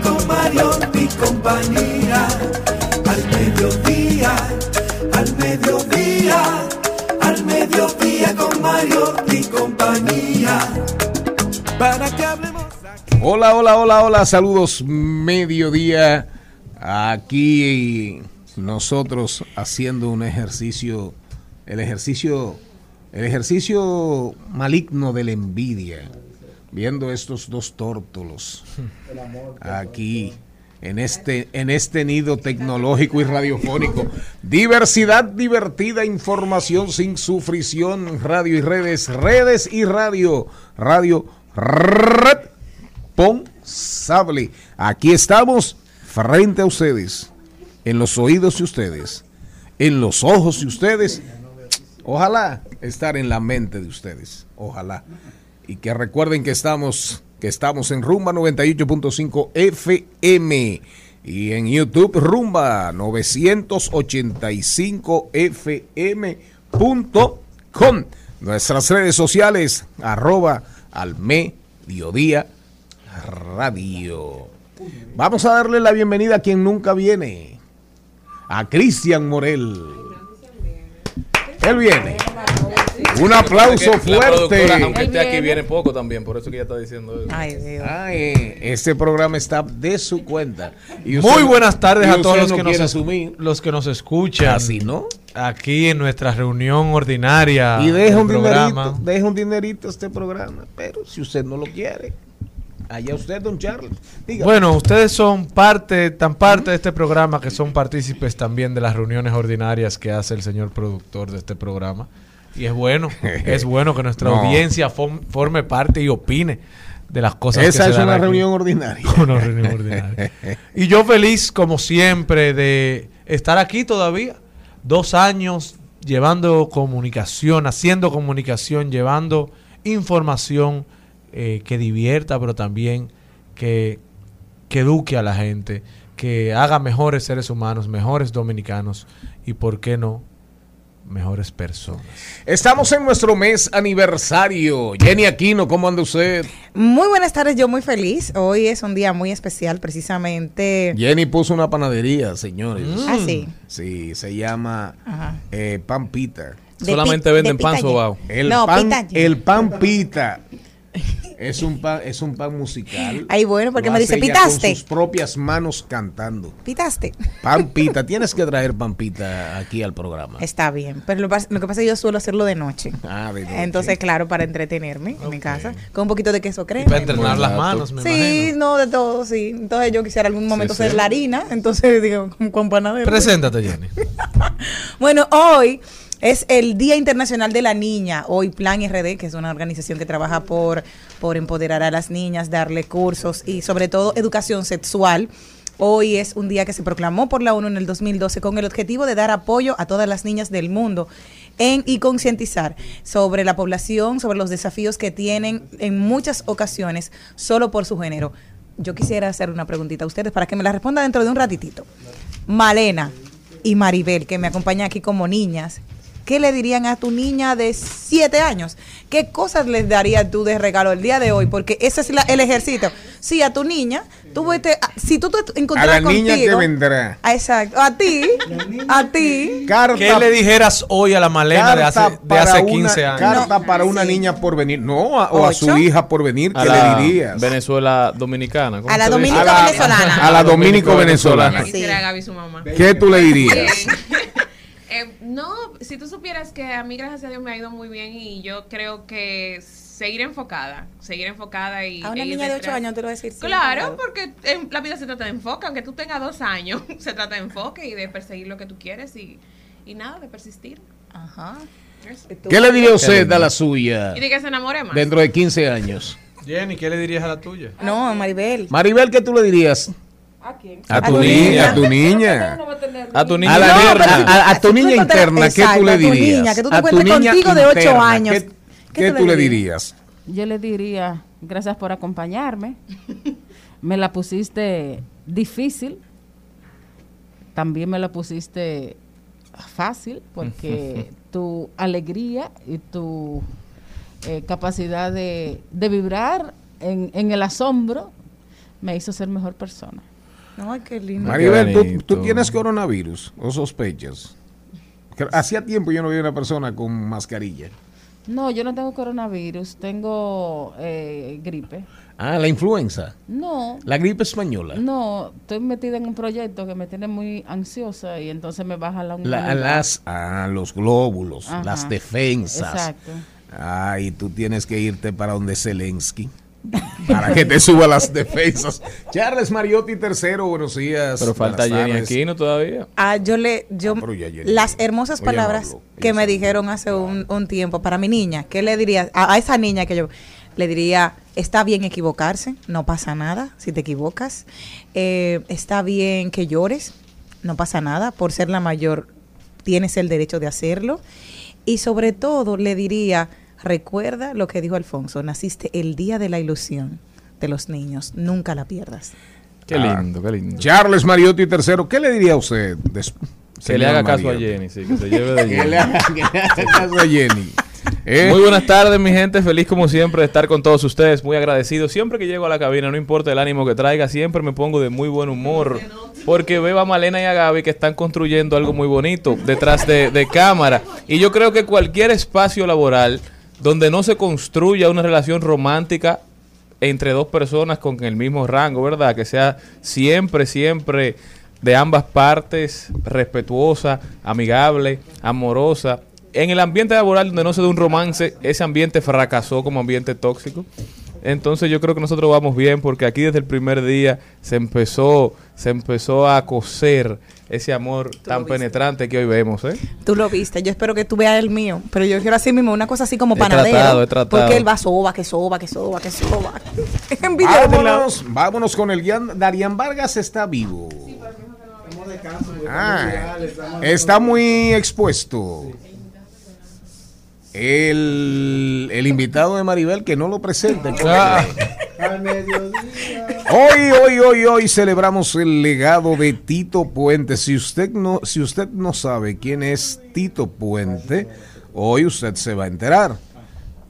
con Mario y compañía. Al mediodía, al mediodía, al mediodía con Mario y compañía. Para que hablemos. Hola, hola, hola, hola, saludos, mediodía. Aquí nosotros haciendo un ejercicio, el ejercicio, el ejercicio maligno de la envidia, viendo estos dos tórtolos aquí en este, en este nido tecnológico y radiofónico. Diversidad divertida, información sin sufrición, radio y redes, redes y radio, radio responsable. Aquí estamos frente a ustedes, en los oídos de ustedes, en los ojos de ustedes. Ojalá estar en la mente de ustedes. Ojalá. Y que recuerden que estamos, que estamos en Rumba 98.5 FM y en YouTube Rumba 985 FM.com. Nuestras redes sociales, arroba al mediodía radio. Vamos a darle la bienvenida a quien nunca viene, a Cristian Morel. Él viene. Un aplauso fuerte. aunque esté aquí, viene poco también, por eso que ella está diciendo eso. Ay, Dios. Ay, este programa está de su cuenta. Y Muy buenas tardes y a todos los no que, nos, asumir. los que nos escuchan Así, ¿no? aquí en nuestra reunión ordinaria. Y deja un programa. dinerito, deja un dinerito a este programa. Pero si usted no lo quiere, allá usted, don Charles. Diga. Bueno, ustedes son parte, tan parte de este programa que son partícipes también de las reuniones ordinarias que hace el señor productor de este programa. Y es bueno, es bueno que nuestra No. audiencia forme parte y opine de las cosas que esa es una reunión ordinaria. Una reunión ordinaria. Y yo feliz, como siempre, de estar aquí todavía. Dos años llevando comunicación, haciendo comunicación, llevando información eh, que divierta, pero también que, que eduque a la gente, que haga mejores seres humanos, mejores dominicanos y, ¿por qué no?, mejores personas. Estamos en nuestro mes aniversario. Jenny Aquino, ¿cómo anda usted? Muy buenas tardes, yo muy feliz. Hoy es un día muy especial, precisamente. Jenny puso una panadería, señores. Ah, sí. Sí, se llama eh, Pan Pita. De Solamente pi- venden de pan sobao. El no, pan, pita el pan pita. Es un pan, es un pan musical. Ay, bueno, porque Lo me dice, hace ella "Pitaste". Con sus propias manos cantando. Pitaste. Pan pita, tienes que traer pan pita aquí al programa. Está bien, pero lo, que pasa es que yo suelo hacerlo de noche. Ah, de noche. Entonces, claro, para entretenerme en mi casa, con un poquito de queso Y crema. para entrenar las manos, me Sí, imagino. no, de todo, sí. Entonces yo quisiera algún momento sí. ser la harina, entonces digo, con, con panadero. Preséntate, Jenny. Bueno, hoy es el Día Internacional de la Niña. Hoy Plan RD, que es una organización que trabaja por, por empoderar a las niñas, darle cursos y sobre todo educación sexual. Hoy es un día que se proclamó por la ONU en el 2012 con el objetivo de dar apoyo a todas las niñas del mundo en, y concientizar sobre la población, sobre los desafíos que tienen en muchas ocasiones solo por su género. Yo quisiera hacer una preguntita a ustedes para que me la responda dentro de un ratitito. Malena y Maribel, que me acompañan aquí como niñas, ¿qué le dirían a tu niña de 7 años? ¿Qué cosas les darías tú de regalo el día de hoy? Porque ese es la- el ejercicio. Sí, a tu niña, tú vete, a- si tú te A encontraras la niña que vendrá. Exacto. A ti, a ti. Carta, ¿Qué le dijeras hoy a la Malena de hace, de hace para 15 una, años? Carta No, para una sí. niña por venir. No, a- o a su hija por venir. A ¿Qué le dirías? Venezuela dominicana. ¿cómo A la dominico A la- venezolana. a la dominico venezolana. Sí. A. ¿Qué tú le dirías? Eh, no, si tú supieras que a mí, gracias a Dios, me ha ido muy bien y yo creo que seguir enfocada, seguir enfocada y... A una niña de 8 detrás. años te lo voy a decir. sí, Claro, porque en la vida se trata de enfoque, aunque tú tengas dos años, se trata de enfoque y de perseguir lo que tú quieres y, y nada, de persistir. Ajá. Eso. ¿Qué le diría usted a la suya Y de que se enamore más. dentro de 15 años? Jenny, ¿qué le dirías a la tuya? No, Maribel. Maribel, ¿qué tú le dirías? ¿A quién? A tu niña, a tu niña. A tu niña A, tu niña interna, ¿qué tú le a tu dirías? niña, que tú te A tu encuentres niña contigo de ocho interna, años. ¿Qué, ¿Qué qué tú le le dirías? dirías? Yo le diría, gracias por acompañarme. Me la pusiste difícil. También me la pusiste fácil porque tu alegría y tu eh, capacidad de, de vibrar en, en el asombro me hizo ser mejor persona. Ay, qué lindo. Maribel, ¿tú, bonito. tú tienes coronavirus o sospechas? Hacía tiempo yo no vi una persona con mascarilla. No, yo no tengo coronavirus, tengo eh, gripe. Ah, la influenza. No, La gripe española. no, estoy metida en un proyecto que me tiene muy ansiosa y entonces me baja la La- las, ah, los glóbulos, Ajá. las defensas. Exacto. Ay, tú tienes que irte para donde Zelensky. Para que te suba las defensas. Charles Mariotti tercero, buenos días. Pero falta Jenny. Aquino todavía. Ah, yo le, yo, Ah, las hermosas no palabras que me dijeron hace un, un tiempo para mi niña, ¿qué le diría a, a esa niña que yo le diría? Está bien equivocarse, no pasa nada si te equivocas. Eh, está bien que llores, no pasa nada. Por ser la mayor, tienes el derecho de hacerlo. Y sobre todo le diría, recuerda lo que dijo Alfonso, naciste el día de la ilusión de los niños, nunca la pierdas. Qué Ah. lindo, qué lindo. Charles Mariotti tercero, ¿qué le diría a usted? Que le haga caso a? Jenny, sí, que se lleve de Que Jenny. le haga, que le haga caso a Jenny. ¿Eh? Muy buenas tardes, mi gente. Feliz como siempre de estar con todos ustedes. Muy agradecido. Siempre que llego a la cabina, no importa el ánimo que traiga, siempre me pongo de muy buen humor. Porque veo a Malena y a Gaby que están construyendo algo muy bonito detrás de, de cámara. Y yo creo que cualquier espacio laboral donde no se construya una relación romántica entre dos personas con el mismo rango, ¿verdad? Que sea siempre, siempre de ambas partes, respetuosa, amigable, amorosa. En el ambiente laboral donde no se da un romance, ese ambiente fracasó como ambiente tóxico. Entonces yo creo que nosotros vamos bien porque aquí desde el primer día se empezó, se empezó a coser ese amor tan penetrante que hoy vemos, ¿eh? Tú lo viste, yo espero que tú veas el mío, pero yo quiero así mismo una cosa así como He panadero. tratado, he tratado. Porque él va soba, que soba, que soba, que soba. Vámonos, vámonos con el guion. Darían Vargas está vivo. Ah, está muy expuesto. El, el invitado de Maribel que no lo presente. Ah. Hoy, hoy, hoy, hoy celebramos el legado de Tito Puente. Si usted no, si usted no sabe quién es Tito Puente, hoy usted se va a enterar.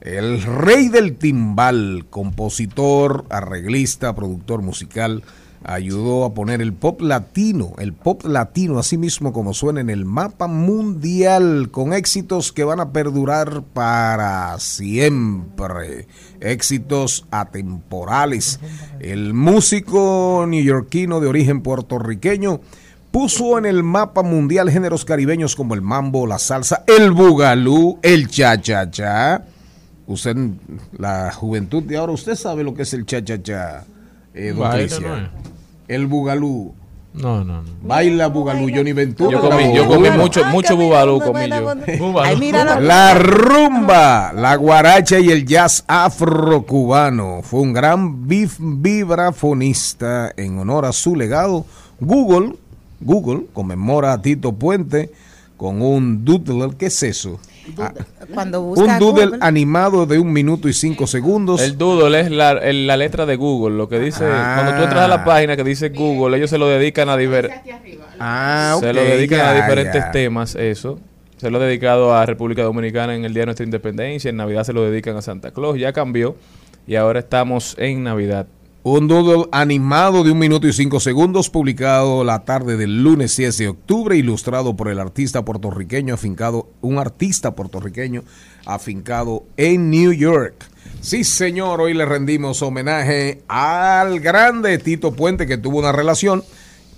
El rey del timbal, compositor, arreglista, productor musical, ayudó a poner el pop latino, el pop latino, así mismo como suena en el mapa mundial, con éxitos que van a perdurar para siempre, éxitos atemporales. El músico neoyorquino de origen puertorriqueño puso en el mapa mundial géneros caribeños como el mambo, la salsa, el bugalú, el cha-cha-cha. Usted, la juventud de ahora, usted sabe lo que es el cha-cha-cha, eh, don Baile, Cristian. El bugalú. No, no, no. Baila Bugalú, Johnny Ventura. Yo comí, yo comí mucho, mucho bubalú comí yo. La rumba, la guaracha y el jazz afro-cubano. Fue un gran vibrafonista en honor a su legado. Google, Google conmemora a Tito Puente con un doodle. ¿Qué es eso? Ah, cuando busca un doodle Google, animado de un minuto y cinco segundos. El doodle es la, el- la letra de Google, lo que dice, Ah. cuando tú entras a la página que dice Google, ellos se lo dedican a diver- Ah, se lo dedican a diferentes ya. temas, eso. Se lo ha dedicado a República Dominicana en el Día de Nuestra Independencia, en Navidad se lo dedican a Santa Claus, ya cambió y ahora estamos en Navidad. Un doodle animado de un minuto y cinco segundos, publicado la tarde del lunes 10 de octubre, ilustrado por el artista puertorriqueño afincado, un artista puertorriqueño afincado en New York. Sí, señor, hoy le rendimos homenaje al grande Tito Puente, que tuvo una relación,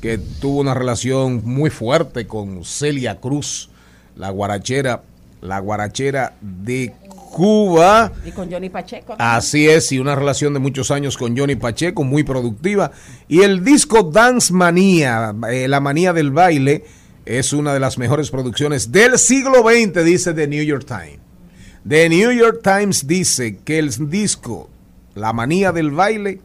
que tuvo una relación muy fuerte con Celia Cruz, la guarachera, la guarachera de Cuba. Y con Johnny Pacheco. Así es, y una relación de muchos años con Johnny Pacheco, muy productiva. Y el disco Dance Manía, eh, la manía del baile, es una de las mejores producciones del siglo XX, dice The New York Times. The New York Times dice que el disco La manía del baile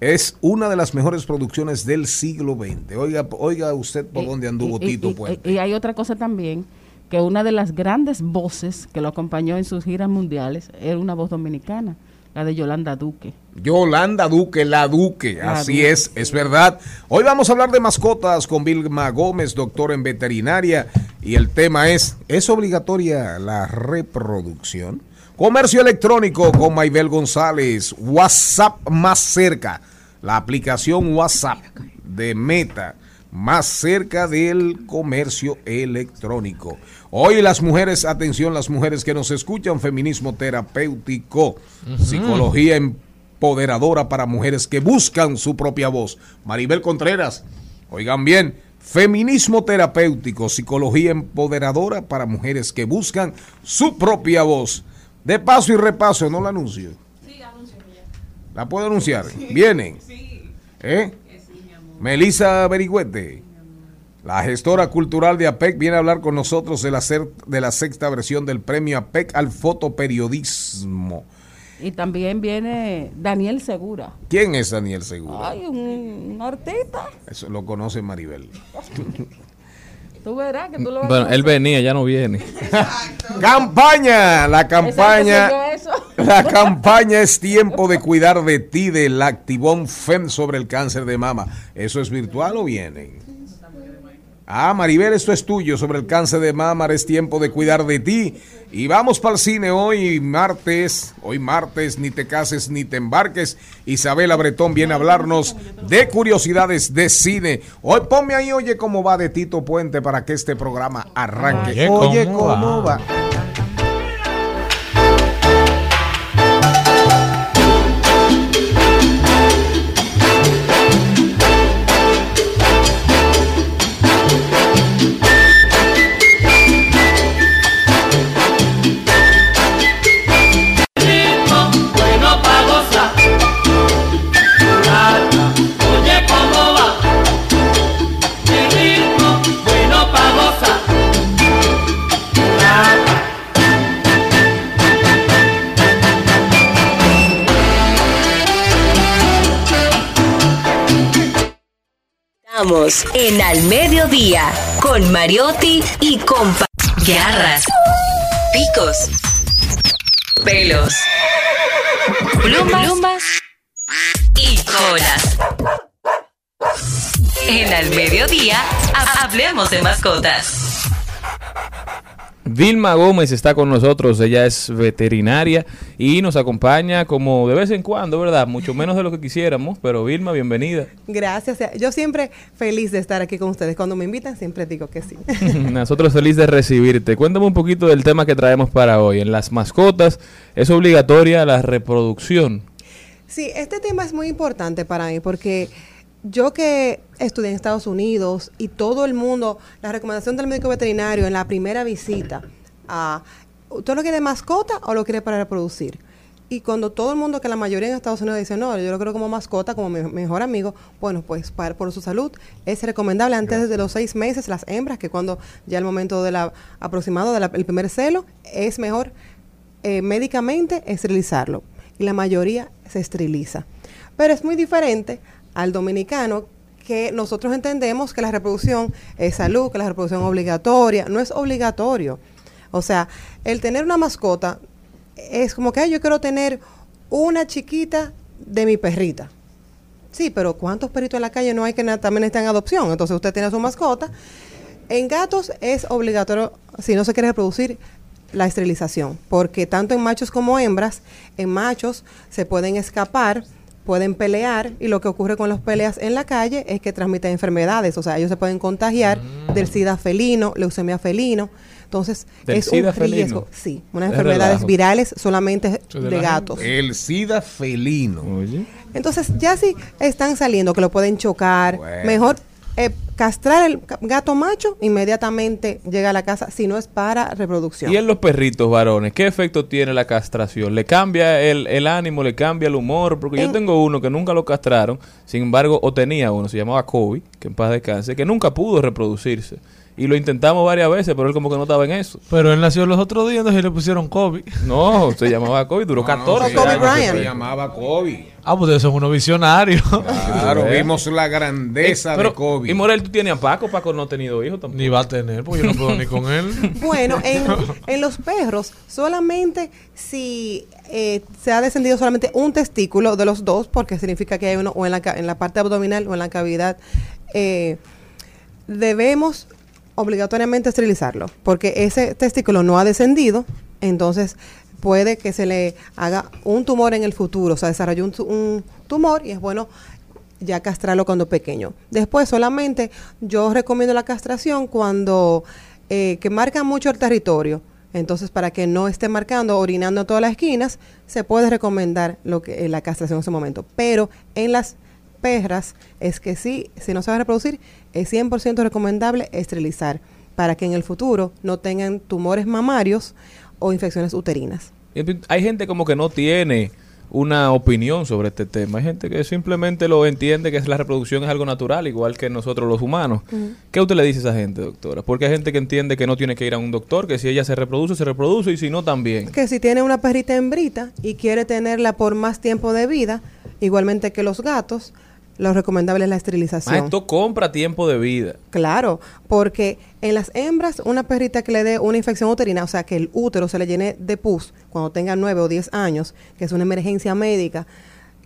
es una de las mejores producciones del siglo XX. Oiga, oiga usted por Y- dónde anduvo y- Tito y- Puente. Y, hay otra cosa también, que una de las grandes voces que lo acompañó en sus giras mundiales era una voz dominicana, la de Yolanda Duque. Yolanda Duque, la Duque, La así Duque. es, es verdad. Hoy vamos a hablar de mascotas con Vilma Gómez, doctor en veterinaria, y el tema es, ¿es obligatoria la reproducción? Comercio electrónico con Maybel González, WhatsApp más cerca, la aplicación WhatsApp de Meta, más cerca del comercio electrónico. Hoy las mujeres, atención, las mujeres que nos escuchan, feminismo terapéutico, psicología empoderadora para mujeres que buscan su propia voz. Maribel Contreras, oigan bien, feminismo terapéutico, psicología empoderadora para mujeres que buscan su propia voz. De paso y repaso, no la anuncio. ¿La puedo anunciar? Vienen. ¿Eh? Melissa Berigüete, la gestora cultural de APEC, viene a hablar con nosotros de la, de la sexta versión del premio APEC al fotoperiodismo. Y también viene Daniel Segura. ¿Quién es Daniel Segura? Ay, un, un artista. Eso lo conoce Maribel. Tú verás que tú lo vas Bueno, a él venía, ya no viene. Campaña, la campaña. La campaña es tiempo de cuidar de ti del Activón FEM sobre el cáncer de mama. ¿Eso es virtual o viene? Ah, Maribel, esto es tuyo sobre el cáncer de mama, es tiempo de cuidar de ti. Y vamos para el cine hoy, martes, hoy martes, ni te cases ni te embarques. Isabela Bretón viene a hablarnos de curiosidades de cine. Hoy ponme ahí, oye, cómo va de Tito Puente para que este programa arranque. Oye, Oye, ¿cómo cómo va? va. Estamos en Al Mediodía con Mariotti y compa. Garras, picos, pelos, plumas, plumas y colas. En Al Mediodía, ha- hablemos de mascotas. Vilma Gómez está con nosotros, ella es veterinaria y nos acompaña como de vez en cuando, ¿verdad? Mucho menos de lo que quisiéramos, pero Vilma, bienvenida. Gracias. Yo siempre feliz de estar aquí con ustedes. Cuando me invitan siempre digo que sí. Nosotros feliz de recibirte. Cuéntame un poquito del tema que traemos para hoy. En las mascotas es obligatoria la reproducción. Sí, este tema es muy importante para mí porque yo que estudié en Estados Unidos y todo el mundo, la recomendación del médico veterinario en la primera visita a, ¿usted lo quiere de mascota o lo quiere para reproducir? Y cuando todo el mundo, que la mayoría en Estados Unidos dice, no, yo lo quiero como mascota, como mi mejor amigo, bueno, pues para, por su salud es recomendable antes de los seis meses las hembras, que cuando ya el momento de la aproximado del primer celo, es mejor eh, médicamente esterilizarlo. Y la mayoría se esteriliza. Pero es muy diferente al dominicano que nosotros entendemos que la reproducción es salud, que la reproducción es obligatoria. No es obligatorio. O sea, el tener una mascota es como que "Ay, yo quiero tener una chiquita de mi perrita. Sí, pero ¿cuántos perritos en la calle no hay que también están en adopción? Entonces usted tiene su mascota. En gatos es obligatorio, si no se quiere reproducir, la esterilización, porque tanto en machos como hembras, en machos se pueden escapar, pueden pelear y lo que ocurre con las peleas en la calle es que transmiten enfermedades, o sea, ellos se pueden contagiar del sida felino, leucemia felino. Entonces, ¿Del es sida un riesgo, felino? sí, unas Es enfermedades relajo. virales solamente de gatos. El SIDA felino. Oye. Entonces, ya si están saliendo, que lo pueden chocar, Bueno. mejor eh, castrar el gato macho, inmediatamente llega a la casa, si no es para reproducción. Y en los perritos varones, ¿qué efecto tiene la castración? ¿Le cambia el, el ánimo, le cambia el humor? Porque yo En- tengo uno que nunca lo castraron, sin embargo, o tenía uno, se llamaba Kobe, que en paz descanse, que nunca pudo reproducirse. Y lo intentamos varias veces, pero él como que no estaba en eso. Pero él nació los otros días entonces le pusieron COVID. No, se llamaba Kobe, duró 14 Kobe años. Bryant. Se llamaba Kobe. Ah, pues ustedes son unos visionarios. Claro, ¿Eh? vimos la grandeza Pero, de Kobe. Y Morel, ¿tú tienes a Paco? Paco no ha tenido hijos tampoco. Ni va a tener, porque yo no puedo ni con él. Bueno, en, en los perros, solamente si eh, se ha descendido solamente un testículo de los dos, porque significa que hay uno o en la, en la parte abdominal o en la cavidad, eh, debemos obligatoriamente esterilizarlo, porque ese testículo no ha descendido, entonces puede que se le haga un tumor en el futuro, o sea, desarrolló un, tu- un tumor y es bueno ya castrarlo cuando pequeño. Después solamente yo recomiendo la castración cuando eh, que marca mucho el territorio. Entonces, para que no esté marcando, orinando todas las esquinas, se puede recomendar lo que, eh, la castración en ese momento. Pero en las perras es que sí, si no se va a reproducir, es 100% recomendable esterilizar para que en el futuro no tengan tumores mamarios o infecciones uterinas. Hay gente como que no tiene una opinión sobre este tema. Hay gente que simplemente lo entiende que la reproducción es algo natural, igual que nosotros los humanos. ¿Qué usted le dice a esa gente, doctora? Porque hay gente que entiende que no tiene que ir a un doctor, que si ella se reproduce, se reproduce y si no, también. que si tiene una perrita hembrita y quiere tenerla por más tiempo de vida, igualmente que los gatos, lo recomendable es la Ah, esterilización. esto compra tiempo de vida. Claro, porque en las hembras, una perrita que le dé una infección uterina, o sea, que el útero se le llene de pus cuando tenga 9 o 10 años, que es una emergencia médica,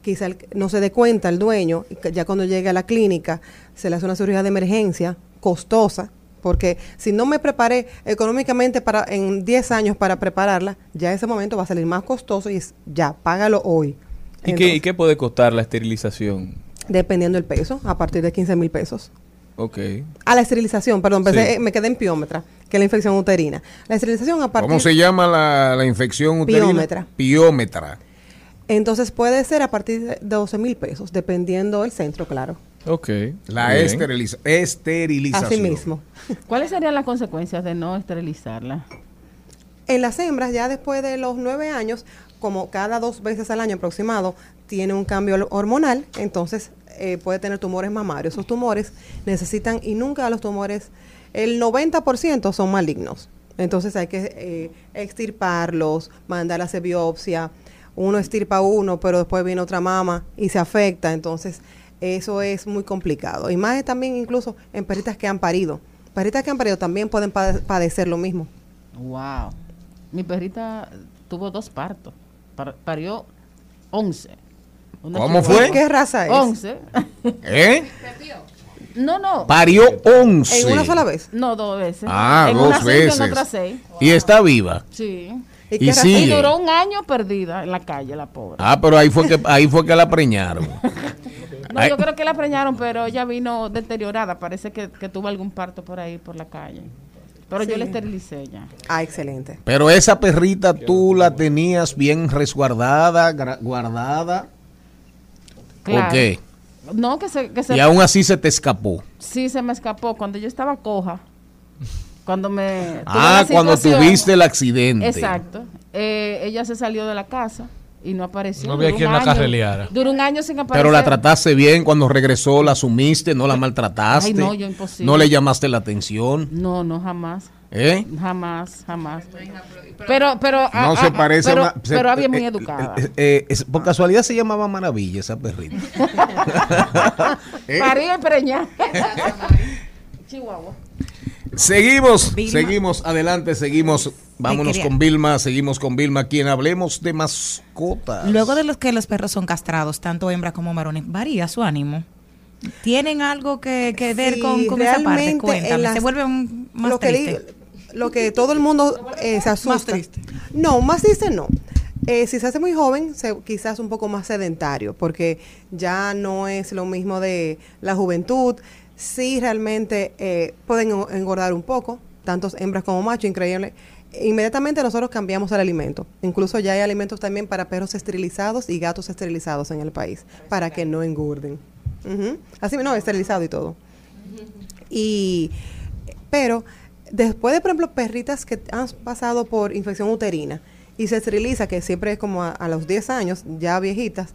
quizá el- no se dé cuenta el dueño, ya cuando llegue a la clínica se le hace una cirugía de emergencia costosa, porque si no me preparé económicamente para en 10 años para prepararla, ya ese momento va a salir más costoso y es ya, págalo hoy. ¿Y qué, ¿Y qué puede costar la esterilización? Dependiendo del peso, a partir de 15 mil pesos. Ok. A la esterilización, perdón, pensé- Sí. eh, me quedé en piómetra, que es la infección uterina. La esterilización a partir ¿Cómo se llama la, la infección uterina? Piómetra. Piómetra. Entonces puede ser a partir de 12 mil pesos, dependiendo del centro, claro. Ok. La esteriliza- esterilización. Así mismo. ¿Cuáles serían las consecuencias de no esterilizarla? En las hembras, ya después de los nueve años, como cada dos veces al año aproximado, tiene un cambio hormonal, entonces eh, puede tener tumores mamarios. Esos tumores necesitan, y nunca los tumores, el 90% son malignos. Entonces hay que eh, extirparlos, mandar a hacer biopsia. Uno extirpa uno, pero después viene otra mama y se afecta. Entonces eso es muy complicado. Y más también incluso en perritas que han parido. Perritas que han parido también pueden pade- padecer lo mismo. Wow. Mi perrita tuvo dos partos. Par- parió 11. ¿Cómo chihuahua. fue? ¿Qué raza es? 11. ¿Eh? No, no. Parió 11. ¿En una sola vez? No, dos veces. Ah, en dos una veces. en otra seis. Y está viva. Sí. ¿Y Y qué raza sigue. Y duró un año perdida en la calle, la pobre. Ah, pero ahí fue que ahí fue que la preñaron. No, yo creo que la preñaron, pero ella vino deteriorada. Parece que, que tuvo algún parto por ahí, por la calle. Pero yo la esterilicé ya. Ah, excelente. Pero esa perrita tú la tenías bien resguardada, guardada. Claro. ¿O qué? No, que se... Que se Y aún así se te escapó. Sí, se me escapó. Cuando yo estaba coja, cuando me... Ah, cuando tuviste el accidente. Exacto. Eh, ella se salió de la casa y no apareció. No había Duró quien un la año- carreleara. Duró un año sin aparecer. Pero la trataste bien cuando regresó, la asumiste, no la maltrataste. Ay, no, yo imposible. No le llamaste la atención. No, no, jamás. ¿Eh? Jamás, jamás. Pero, pero. No ah, se ah, parece pero, a una- se- pero había muy eh, educada. eh, eh, es- por casualidad se llamaba Maravilla esa perrita. ¿Eh? Paría y preñada. Chihuahua. Seguimos, Vilma. seguimos adelante, seguimos. Vámonos con Vilma, seguimos con Vilma, quien hablemos de mascotas. Luego de los que los perros son castrados, tanto hembras como varones, varía su ánimo. ¿Tienen algo que, que ver Sí, con, con esa parte? Cuéntame. las- ¿Se vuelven más lo que, tristes? Lo que todo el mundo eh, se asusta. triste. No, más triste no. Eh, si se hace muy joven, se- quizás un poco más sedentario, porque ya no es lo mismo de la juventud. Sí, realmente eh, pueden en- engordar un poco, tantos hembras como machos, increíble. Inmediatamente nosotros cambiamos el alimento. Incluso ya hay alimentos también para perros esterilizados y gatos esterilizados en el país, para que no engorden. Ujú. Así, no, esterilizado y todo. Y, pero después de, por ejemplo, perritas que han pasado por infección uterina y se esteriliza, que siempre es como a, a los 10 años, ya viejitas,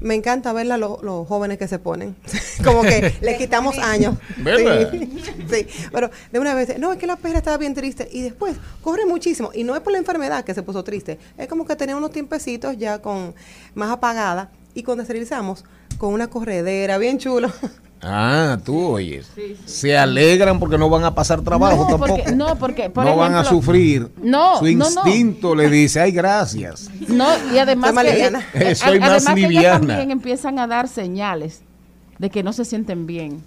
me encanta verla lo- los jóvenes que se ponen. como que le quitamos años. ¿Verdad? Sí, sí. pero de una vez, no, es que la perra estaba bien triste y después corre muchísimo. Y no es por la enfermedad que se puso triste, es como que tenía unos tiempecitos ya con más apagada y cuando esterilizamos, con una corredera bien chulo. Ah, tú oyes. Se alegran porque no van a pasar trabajo No, tampoco. porque- no, porque, por no van a sufrir. No, Su no, no. instinto le dice, ay, gracias. No, y además Soy más que, liviana. eh, Soy a- más además que ellas liviana. también empiezan a dar señales de que no se sienten bien.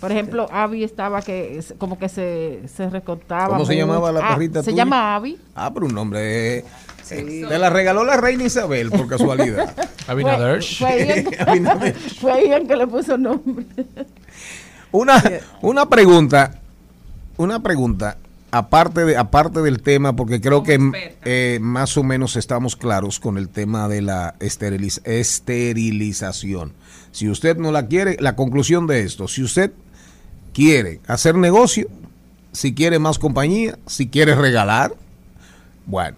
Por ejemplo, Abby estaba que como que se, se recortaba. ¿Cómo se llamaba la Ah, perrita Se tuya? llama Abby. Ah, pero un nombre. Eh, te la regaló la reina Isabel, por casualidad. Abinader. Fue, fue fue Ian que le puso nombre. Una, una pregunta, una pregunta, aparte, de, aparte del tema, porque creo que eh, más o menos estamos claros con el tema de la esteriliz- esterilización. Si usted no la quiere, la conclusión de esto, si usted quiere hacer negocio, si quiere más compañía, si quiere regalar, bueno,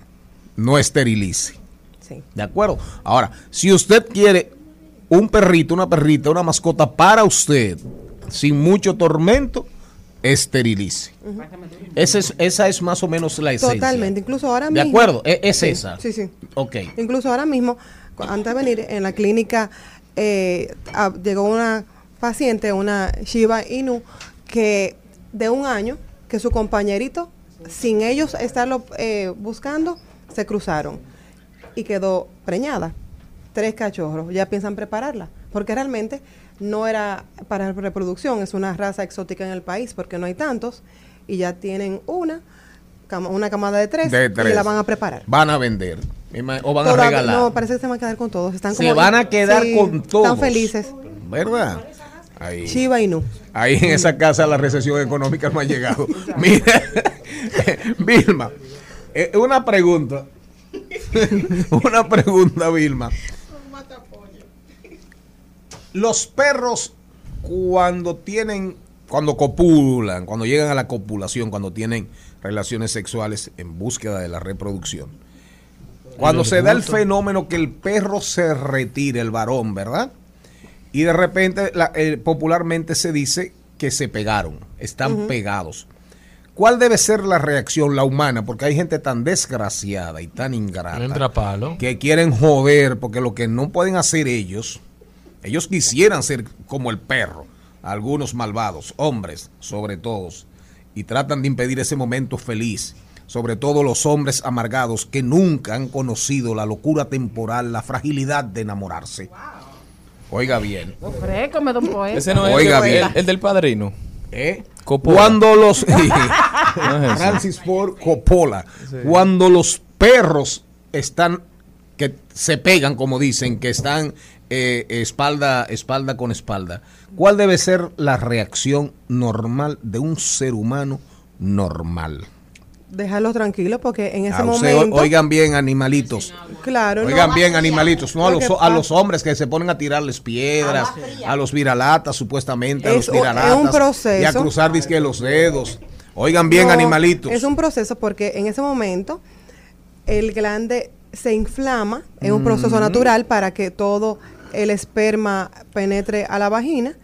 no esterilice. Sí. ¿De acuerdo? Ahora, si usted quiere un perrito, una perrita, una mascota para usted, sin mucho tormento, esterilice. Esa es, esa es más o menos la esencia. Totalmente. Incluso ahora ¿De mismo. acuerdo? E- Es, Sí, esa. Sí, sí. Ok. Incluso ahora mismo, antes de venir en la clínica, eh, a- llegó una paciente, una Shiba Inu, que de un año, que su compañerito, sin ellos estarlo eh, buscando, se cruzaron y quedó preñada. Tres cachorros, ya piensan prepararla, porque realmente no era para reproducción, es una raza exótica en el país, porque no hay tantos, y ya tienen una, una camada de tres, De y la van a preparar. Van a vender. O van a regalar. No, parece que se van a quedar con todos. Están Se como- van a quedar Sí, con todos. Están felices. ¿Verdad? Ahí. Shiba Inu. Ahí en esa casa la recesión económica no ha llegado. Mira, Vilma, eh, una pregunta. una pregunta, Vilma. Los perros cuando tienen, cuando copulan, cuando llegan a la copulación, cuando tienen relaciones sexuales en búsqueda de la reproducción, cuando se da el fenómeno que el perro se retira, el varón, ¿verdad? Y de repente, la- eh, popularmente se dice que se pegaron, están pegados. ¿Cuál debe ser la reacción, la humana? Porque hay gente tan desgraciada y tan ingrata Entra palo. que quieren joder, porque lo que no pueden hacer ellos, ellos quisieran ser como el perro, algunos malvados, hombres sobre todos, y tratan de impedir ese momento feliz, sobre todo los hombres amargados que nunca han conocido la locura temporal, la fragilidad de enamorarse. Oiga bien. Frécome, don poeta. Ese no es Oiga el, bien. el- el del padrino. ¿Eh? Coppola. Cuando los. Francis Ford Coppola, cuando los perros están que se pegan, como dicen, que están eh, espalda espalda con espalda, ¿cuál debe ser la reacción normal de un ser humano normal? Déjalo tranquilo porque en ese Ah, usted- momento. oigan bien, animalitos. claro, no. Oigan bien, animalitos, no a Lo los, a los hombres que se ponen a tirarles piedras, a los viralatas, supuestamente, a Es los viralatas. es un proceso. Y a cruzar disque los dedos. Oigan bien, No, animalitos. Es un proceso porque en ese momento el glande se inflama, es un proceso natural para que todo el esperma penetre a la vagina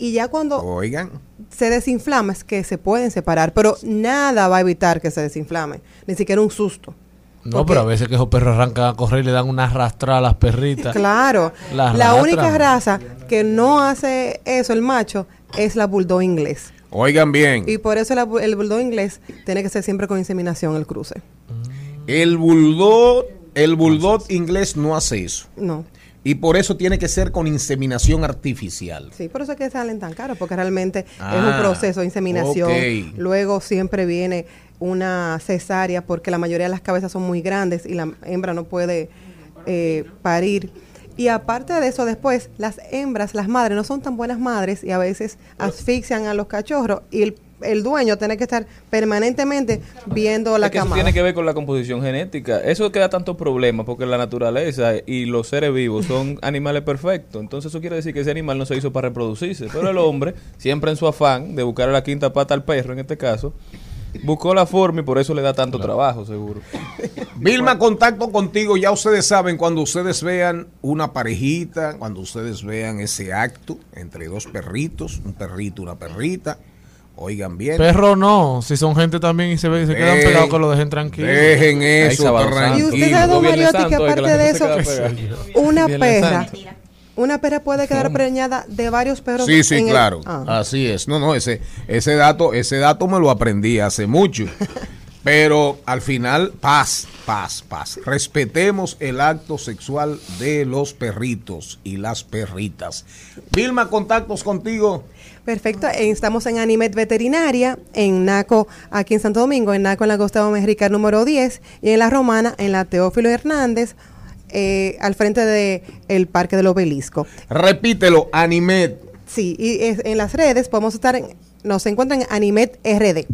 y ya cuando Oigan. se desinflama es que se pueden separar, pero nada va a evitar que se desinflame, ni siquiera un susto. No, pero a veces que esos perros arrancan a correr y le dan una arrastrada a las perritas. Claro, Las la arrastran. única raza que no hace eso, el macho, es la bulldog inglés. Oigan bien. Y por eso la el bulldog inglés tiene que ser siempre con inseminación el cruce. El bulldog, el bulldog inglés no hace eso. No. Y por eso tiene que ser con inseminación artificial. Sí, por eso es que salen tan caros, porque realmente es Ah, un proceso de inseminación. Luego siempre viene una cesárea, porque la mayoría de las cabezas son muy grandes y la hembra no puede eh, parir. Y aparte de eso, después, las hembras, las madres, no son tan buenas madres y a veces asfixian a los cachorros y el, el dueño tiene que estar permanentemente viendo la Es que eso tiene que ver con la composición genética. Eso queda tantos problemas porque la naturaleza y los seres vivos son animales perfectos. Entonces eso quiere decir que ese animal no se hizo para reproducirse. Pero el hombre, siempre en su afán de buscar la quinta pata al perro, en este caso, buscó la forma y por eso le da tanto trabajo, seguro. Vilma, contacto contigo. Ya ustedes saben, cuando ustedes vean una parejita, cuando ustedes vean ese acto entre dos perritos, un perrito, una perrita, oigan bien. Perro no, si son gente también y se, ve, y se quedan Ey, pegados que lo dejen tranquilo. Dejen eso, sábado Y usted tranquilo. sabe, Mariotti, que aparte de eso, una perra, una perra puede quedar preñada de varios perros. Sí, sí, en el- claro. Ah. Así es. No, no, ese, ese dato, ese dato me lo aprendí hace mucho. Pero al final, paz, paz, paz. Respetemos el acto sexual de los perritos y las perritas. Vilma, contactos contigo. Perfecto, eh, estamos en Animet Veterinaria, en NACO, aquí en Santo Domingo, en NACO en la Gustavo Mejrica número 10, y en la Romana, en la Teófilo Hernández, eh, al frente del el Parque del Obelisco. Repítelo, Animet. Sí, y es- en las redes podemos estar, en- nos encuentran en Animet RD.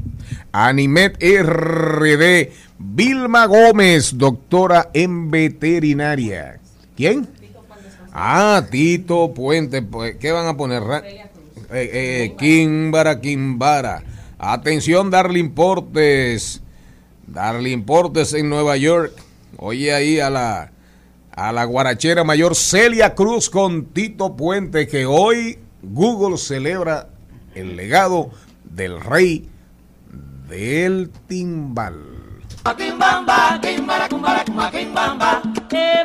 Animet RD. Vilma Gómez, doctora en veterinaria. ¿Quién? Ah, Tito Puente. Pues, ¿Qué van a poner? Eh, eh, Kimbara, Kimbara. Atención, Darling Portes. Darling Portes en Nueva York. Oye ahí a la, a la guarachera mayor Celia Cruz con Tito Puente, que hoy Google celebra el legado del rey del timbal. Maquimbamba, quimbara, cumbara, maquimbamba. Eh,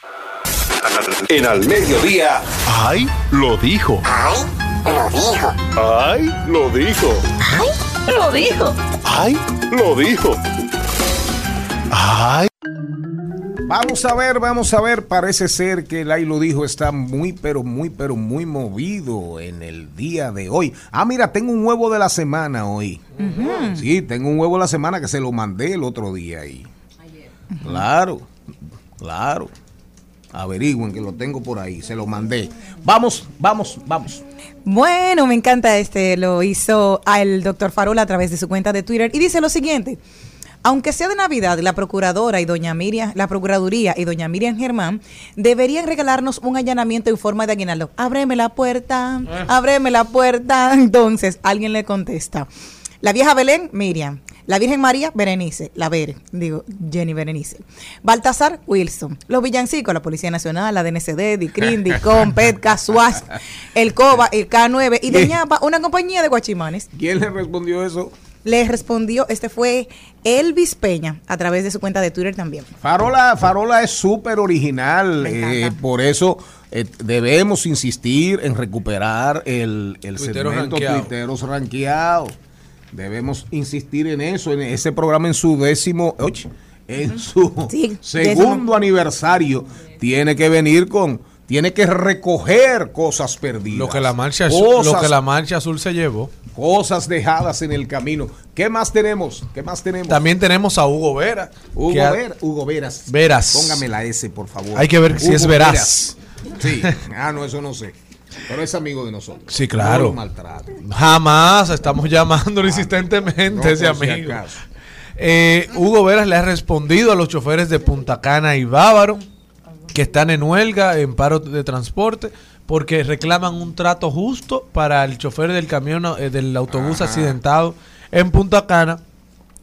En Al Mediodía. ¡Ay! Lo dijo. Ay, lo dijo. ¡Ay! Lo dijo. Ay, lo dijo. ¡Ay! Lo dijo. ¡Ay! Vamos a ver, vamos a ver. Parece ser que el Ay lo dijo está muy, pero muy, pero muy movido en el día de hoy. Ah, mira, tengo un huevo de la semana hoy. Sí, tengo un huevo de la semana que se lo mandé el otro día ahí. Claro, claro. Averigüen que lo tengo por ahí, se lo mandé. Vamos, vamos, vamos. Bueno, me encanta este, lo hizo el doctor Farola a través de su cuenta de Twitter y dice lo siguiente. Aunque sea de Navidad, la procuradora y doña Miriam, la procuraduría y doña Miriam Germán deberían regalarnos un allanamiento en forma de aguinaldo. Ábreme la puerta, ábreme la puerta. Entonces, alguien le contesta. La vieja Belén, Miriam. La Virgen María, Berenice, la Bere, digo, Jenny Berenice. Baltasar, Wilson. Los villancicos, la Policía Nacional, la DNCD, DICRIN, DICOM, PETCA, SUAS, el COBA, el K9 y de ñapa, una compañía de guachimanes. ¿Quién le respondió eso? Le respondió, este fue Elvis Peña, a través de su cuenta de Twitter también. Farola, Farola es súper original, eh, por eso eh, debemos insistir en recuperar el, el Tuiteros segmento ranqueados. tuiteros ranqueados. Debemos insistir en eso, en ese programa en su décimo, oye, en su Sí, segundo décimo. aniversario, tiene que venir con, tiene que recoger cosas perdidas. Lo que la marcha azul, cosas, lo que la marcha azul se llevó. cosas dejadas en el camino. ¿Qué más tenemos? ¿Qué más tenemos? También tenemos a Hugo Vera. Hugo, Vera- Hugo Veras. Veras. Póngame la S, por favor. Hay que ver si es. Veras. Sí. Ah, no, eso no sé. Pero es amigo de nosotros. Sí, claro. No lo maltrate. Jamás estamos llamándolo insistentemente no, ese si amigo. Eh, Hugo Veras le ha respondido a los choferes de Punta Cana y Bávaro que están en huelga, en paro de transporte, porque reclaman un trato justo para el chofer del camión, eh, del autobús Ajá. accidentado en Punta Cana.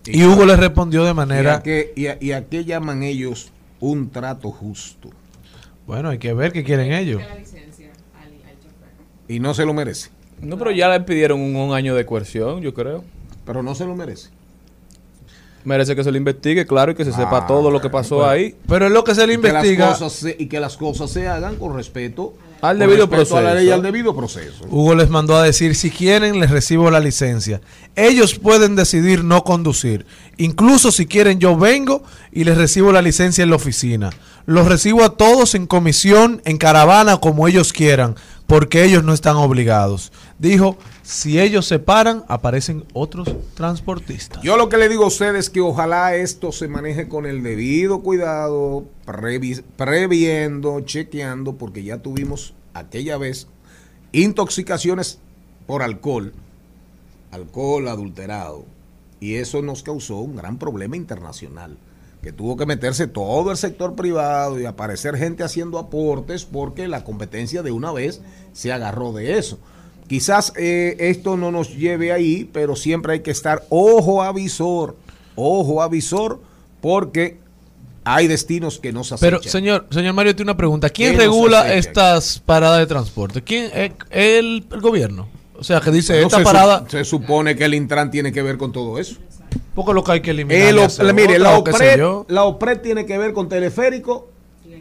Y Y Hugo le respondió de ¿Y manera, a, qué, y, a, y a qué llaman ellos un trato justo? bueno, hay que ver qué quieren ellos. Y no se lo merece. No, pero ya le pidieron un, un año de coerción, yo creo. Pero no se lo merece. Merece que se le investigue, claro, y que se sepa Ah, todo lo que pasó ahí. Pero es lo que se le Y que, las investiga. cosas se, y que las cosas se hagan con respeto Al con debido respeto a la ley y proceso. al debido proceso. Hugo les mandó a decir, si quieren les recibo la licencia. Ellos pueden decidir no conducir. Incluso si quieren yo vengo y les recibo la licencia en la oficina. Los recibo a todos en comisión, en caravana, como ellos quieran, porque ellos no están obligados. Dijo, si ellos se paran, aparecen otros transportistas. Yo lo que le digo a ustedes es que ojalá esto se maneje con el debido cuidado, previ- previendo, chequeando, porque ya tuvimos aquella vez intoxicaciones por alcohol, alcohol adulterado, y eso nos causó un gran problema internacional, que tuvo que meterse todo el sector privado y aparecer gente haciendo aportes porque la competencia de una vez se agarró de eso. Quizás eh, esto no nos lleve ahí, pero siempre hay que estar ojo avisor, ojo avisor, porque hay destinos que nos acechan. Pero, señor, señor Mario, tiene una pregunta. ¿Quién ¿Qué nos regula estas paradas de transporte? ¿Quién? Eh, el, el gobierno. O sea, que dice, No esta se, su- parada... se supone que el Intran tiene que ver con todo eso. Poco lo que hay que eliminar. El op- hacer mire, otra, la OPRED, la OPRED tiene que ver con teleférico,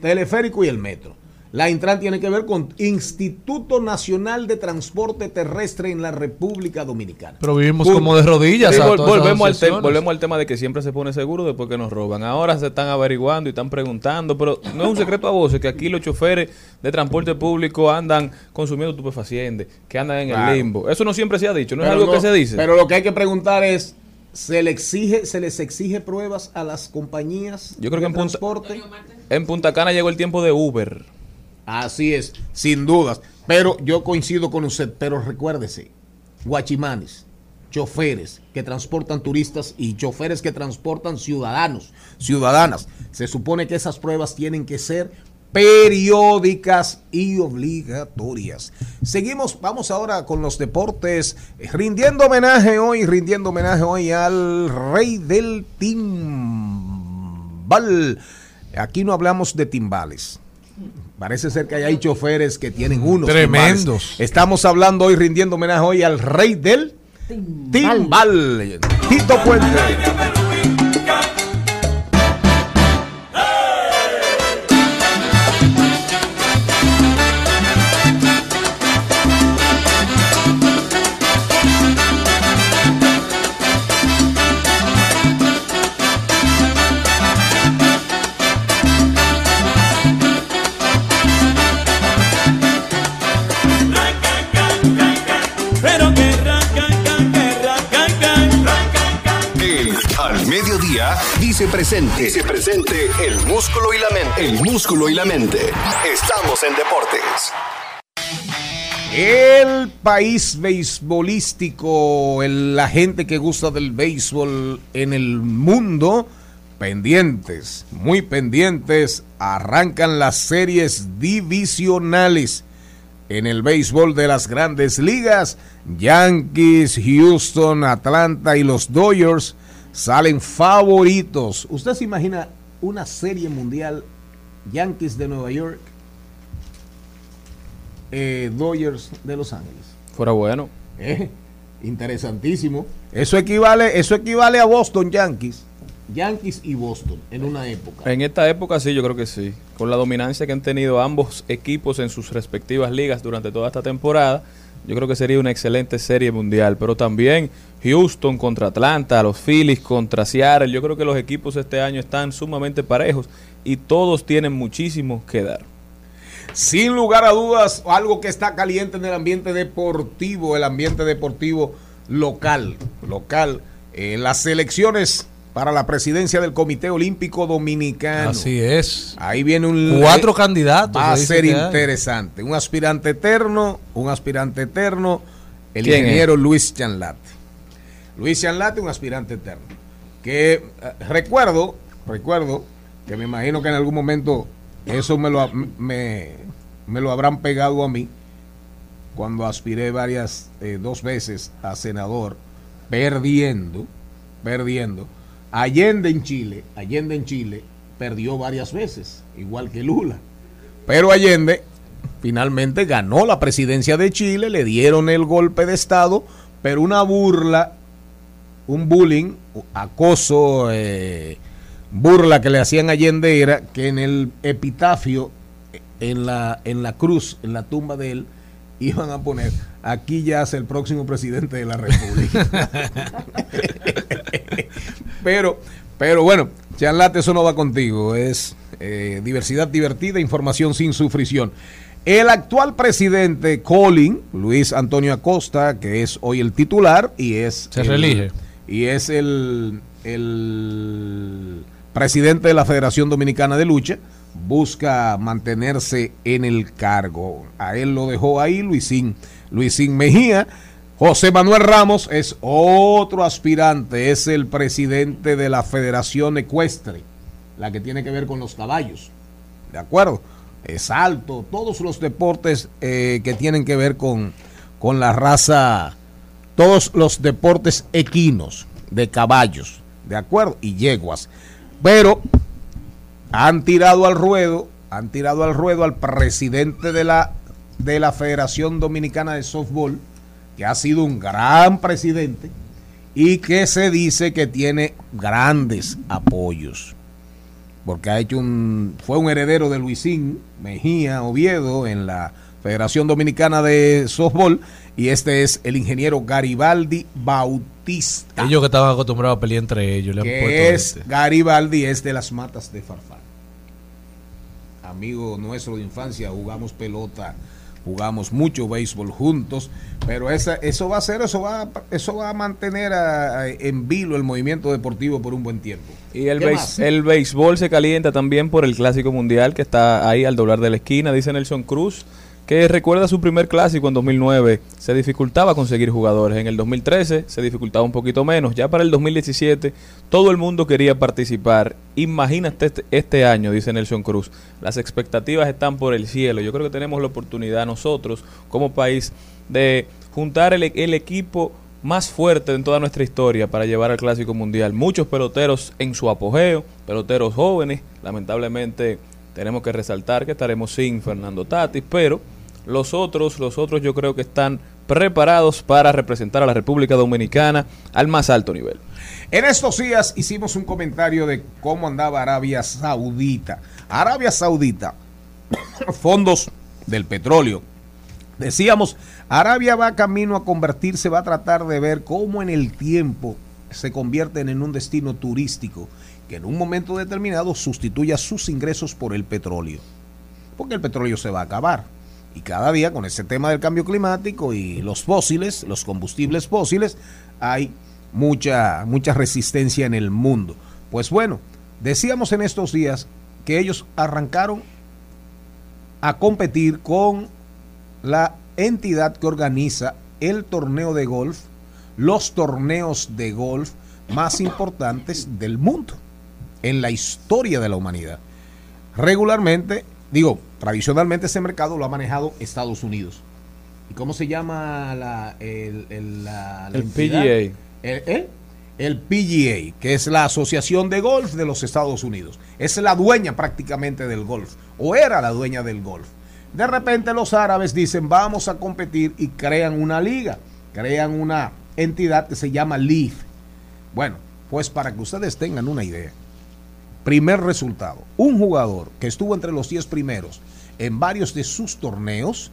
teleférico y el metro. La Intran tiene que ver con Instituto Nacional de Transporte Terrestre en la República Dominicana. Pero vivimos como de rodillas. Sí, a vol- todas esas volvemos, al te- sesiones. volvemos al tema de que siempre se pone seguro después que nos roban. Ahora se están averiguando y están preguntando, pero no es un secreto a voces que aquí los choferes de transporte público andan consumiendo estupefacientes, que andan en Claro. el limbo. Eso no siempre se ha dicho, no es algo no- que se dice. Pero lo que hay que preguntar es, ¿se, le exige, ¿se les exige pruebas a las compañías Yo creo que en Punta- transporte? En Punta Cana llegó el tiempo de Uber. Así es, sin dudas. Pero yo coincido con usted, pero recuérdese, guachimanes, choferes que transportan turistas y choferes que transportan ciudadanos, ciudadanas. Se supone que esas pruebas tienen que ser periódicas y obligatorias. Seguimos, vamos ahora con los deportes, rindiendo homenaje hoy, rindiendo homenaje hoy al rey del timbal. Aquí no hablamos de timbales. Parece ser que hay choferes que tienen unos Tremendos. timbales. Estamos hablando hoy, rindiendo homenaje hoy al rey del timbal, Tito Puente. Dice presente. Dice presente el músculo y la mente. El músculo y la mente. Estamos en deportes. El país beisbolístico, el- la gente que gusta del béisbol en el mundo, pendientes, muy pendientes, arrancan las series divisionales en el béisbol de las grandes ligas. Yankees, Houston, Atlanta y los Dodgers salen favoritos. ¿Usted se imagina una serie mundial Yankees de Nueva York? eh, Dodgers de Los Ángeles. Fuera bueno. Eh, Interesantísimo. Eso equivale, eso equivale a Boston Yankees Yankees y Boston en una época. En esta época sí, yo creo que sí. Con la dominancia que han tenido ambos equipos en sus respectivas ligas durante toda esta temporada, yo creo que sería una excelente serie mundial. Pero también Houston contra Atlanta, los Phillies contra Seattle. Yo creo que los equipos este año están sumamente parejos y todos tienen muchísimo que dar. Sin lugar a dudas, algo que está caliente en el ambiente deportivo, el ambiente deportivo local, local, eh, las elecciones para la presidencia del Comité Olímpico Dominicano. Así es. Ahí viene un Cuatro candidatos. Va a ser hay. interesante. Un aspirante eterno, un aspirante eterno, el ¿Quién ingeniero Luis Chanlate. Luis un aspirante eterno. Que eh, recuerdo, recuerdo, que me imagino que en algún momento eso me lo, me, me lo habrán pegado a mí, cuando aspiré varias, eh, dos veces a senador, perdiendo, perdiendo. Allende en Chile, Allende en Chile perdió varias veces, igual que Lula. Pero Allende finalmente ganó la presidencia de Chile, le dieron el golpe de Estado, pero una burla, un bullying, acoso, eh, burla que le hacían a Allende era que en el epitafio, en la, en la cruz, en la tumba de él, iban a poner, aquí yace el próximo presidente de la República. pero, pero bueno, Charlate, eso no va contigo, es eh, diversidad divertida, información sin sufrición. El actual presidente Colin, Luis Antonio Acosta, que es hoy el titular y es... Se el- reelige. Y es el, el presidente de la Federación Dominicana de Lucha, busca mantenerse en el cargo. A él lo dejó ahí Luisín, Mejía. José Manuel Ramos es otro aspirante, es el presidente de la Federación Ecuestre, la que tiene que ver con los caballos. ¿De acuerdo? Es alto, todos los deportes eh, que tienen que ver con, con la raza, todos los deportes equinos de caballos, ¿de acuerdo? Y yeguas. Pero han tirado al ruedo, han tirado al ruedo al presidente de la, de la Federación Dominicana de Softball, que ha sido un gran presidente y que se dice que tiene grandes apoyos. Porque ha hecho un, fue un heredero de Luisín Mejía Oviedo en la Federación Dominicana de Softball y este es el ingeniero Garibaldi Bautista Ellos que estaban acostumbrados a pelear entre ellos. Le han puesto es este. Garibaldi, es de las matas de Farfán. Amigo nuestro de infancia, jugamos pelota, jugamos mucho béisbol juntos, pero esa, eso va a ser, eso va, a- eso va a mantener a- a- en vilo el movimiento deportivo por un buen tiempo. Y el, ¿Qué beis- el béisbol se calienta también por el Clásico Mundial que está ahí al doblar de la esquina, dice Nelson Cruz, que recuerda su primer clásico en 2009. Se dificultaba conseguir jugadores. En el 2013 se dificultaba un poquito menos. Ya para el 2017 todo el mundo quería participar. Imagínate este, este año, dice Nelson Cruz. Las expectativas están por el cielo. Yo creo que tenemos la oportunidad nosotros como país de juntar el, el equipo más fuerte en toda nuestra historia para llevar al Clásico Mundial. Muchos peloteros en su apogeo, peloteros jóvenes. Lamentablemente tenemos que resaltar que estaremos sin Fernando Tatis, pero los otros, los otros yo creo que están preparados para representar a la República Dominicana al más alto nivel. En estos días hicimos un comentario de cómo andaba Arabia Saudita. Arabia Saudita, fondos del petróleo. Decíamos, Arabia va camino a convertirse, va a tratar de ver cómo en el tiempo se convierten en un destino turístico que en un momento determinado sustituya sus ingresos por el petróleo. Porque el petróleo se va a acabar. Y cada día con ese tema del cambio climático y los fósiles, los combustibles fósiles, hay mucha, mucha resistencia en el mundo. Pues bueno, decíamos en estos días que ellos arrancaron a competir con la entidad que organiza el torneo de golf, los torneos de golf más importantes del mundo, en la historia de la humanidad. Regularmente, digo, tradicionalmente ese mercado lo ha manejado Estados Unidos. ¿Y cómo se llama la, el, el- la- la El? PGA. El, ¿eh? el PGA, que es la Asociación de Golf de los Estados Unidos. Es la dueña prácticamente del golf, o era la dueña del golf. De repente los árabes dicen, vamos a competir y crean una liga, crean una entidad que se llama LIV. Bueno, Pues para que ustedes tengan una idea, primer resultado, un jugador que estuvo entre los 10 primeros en varios de sus torneos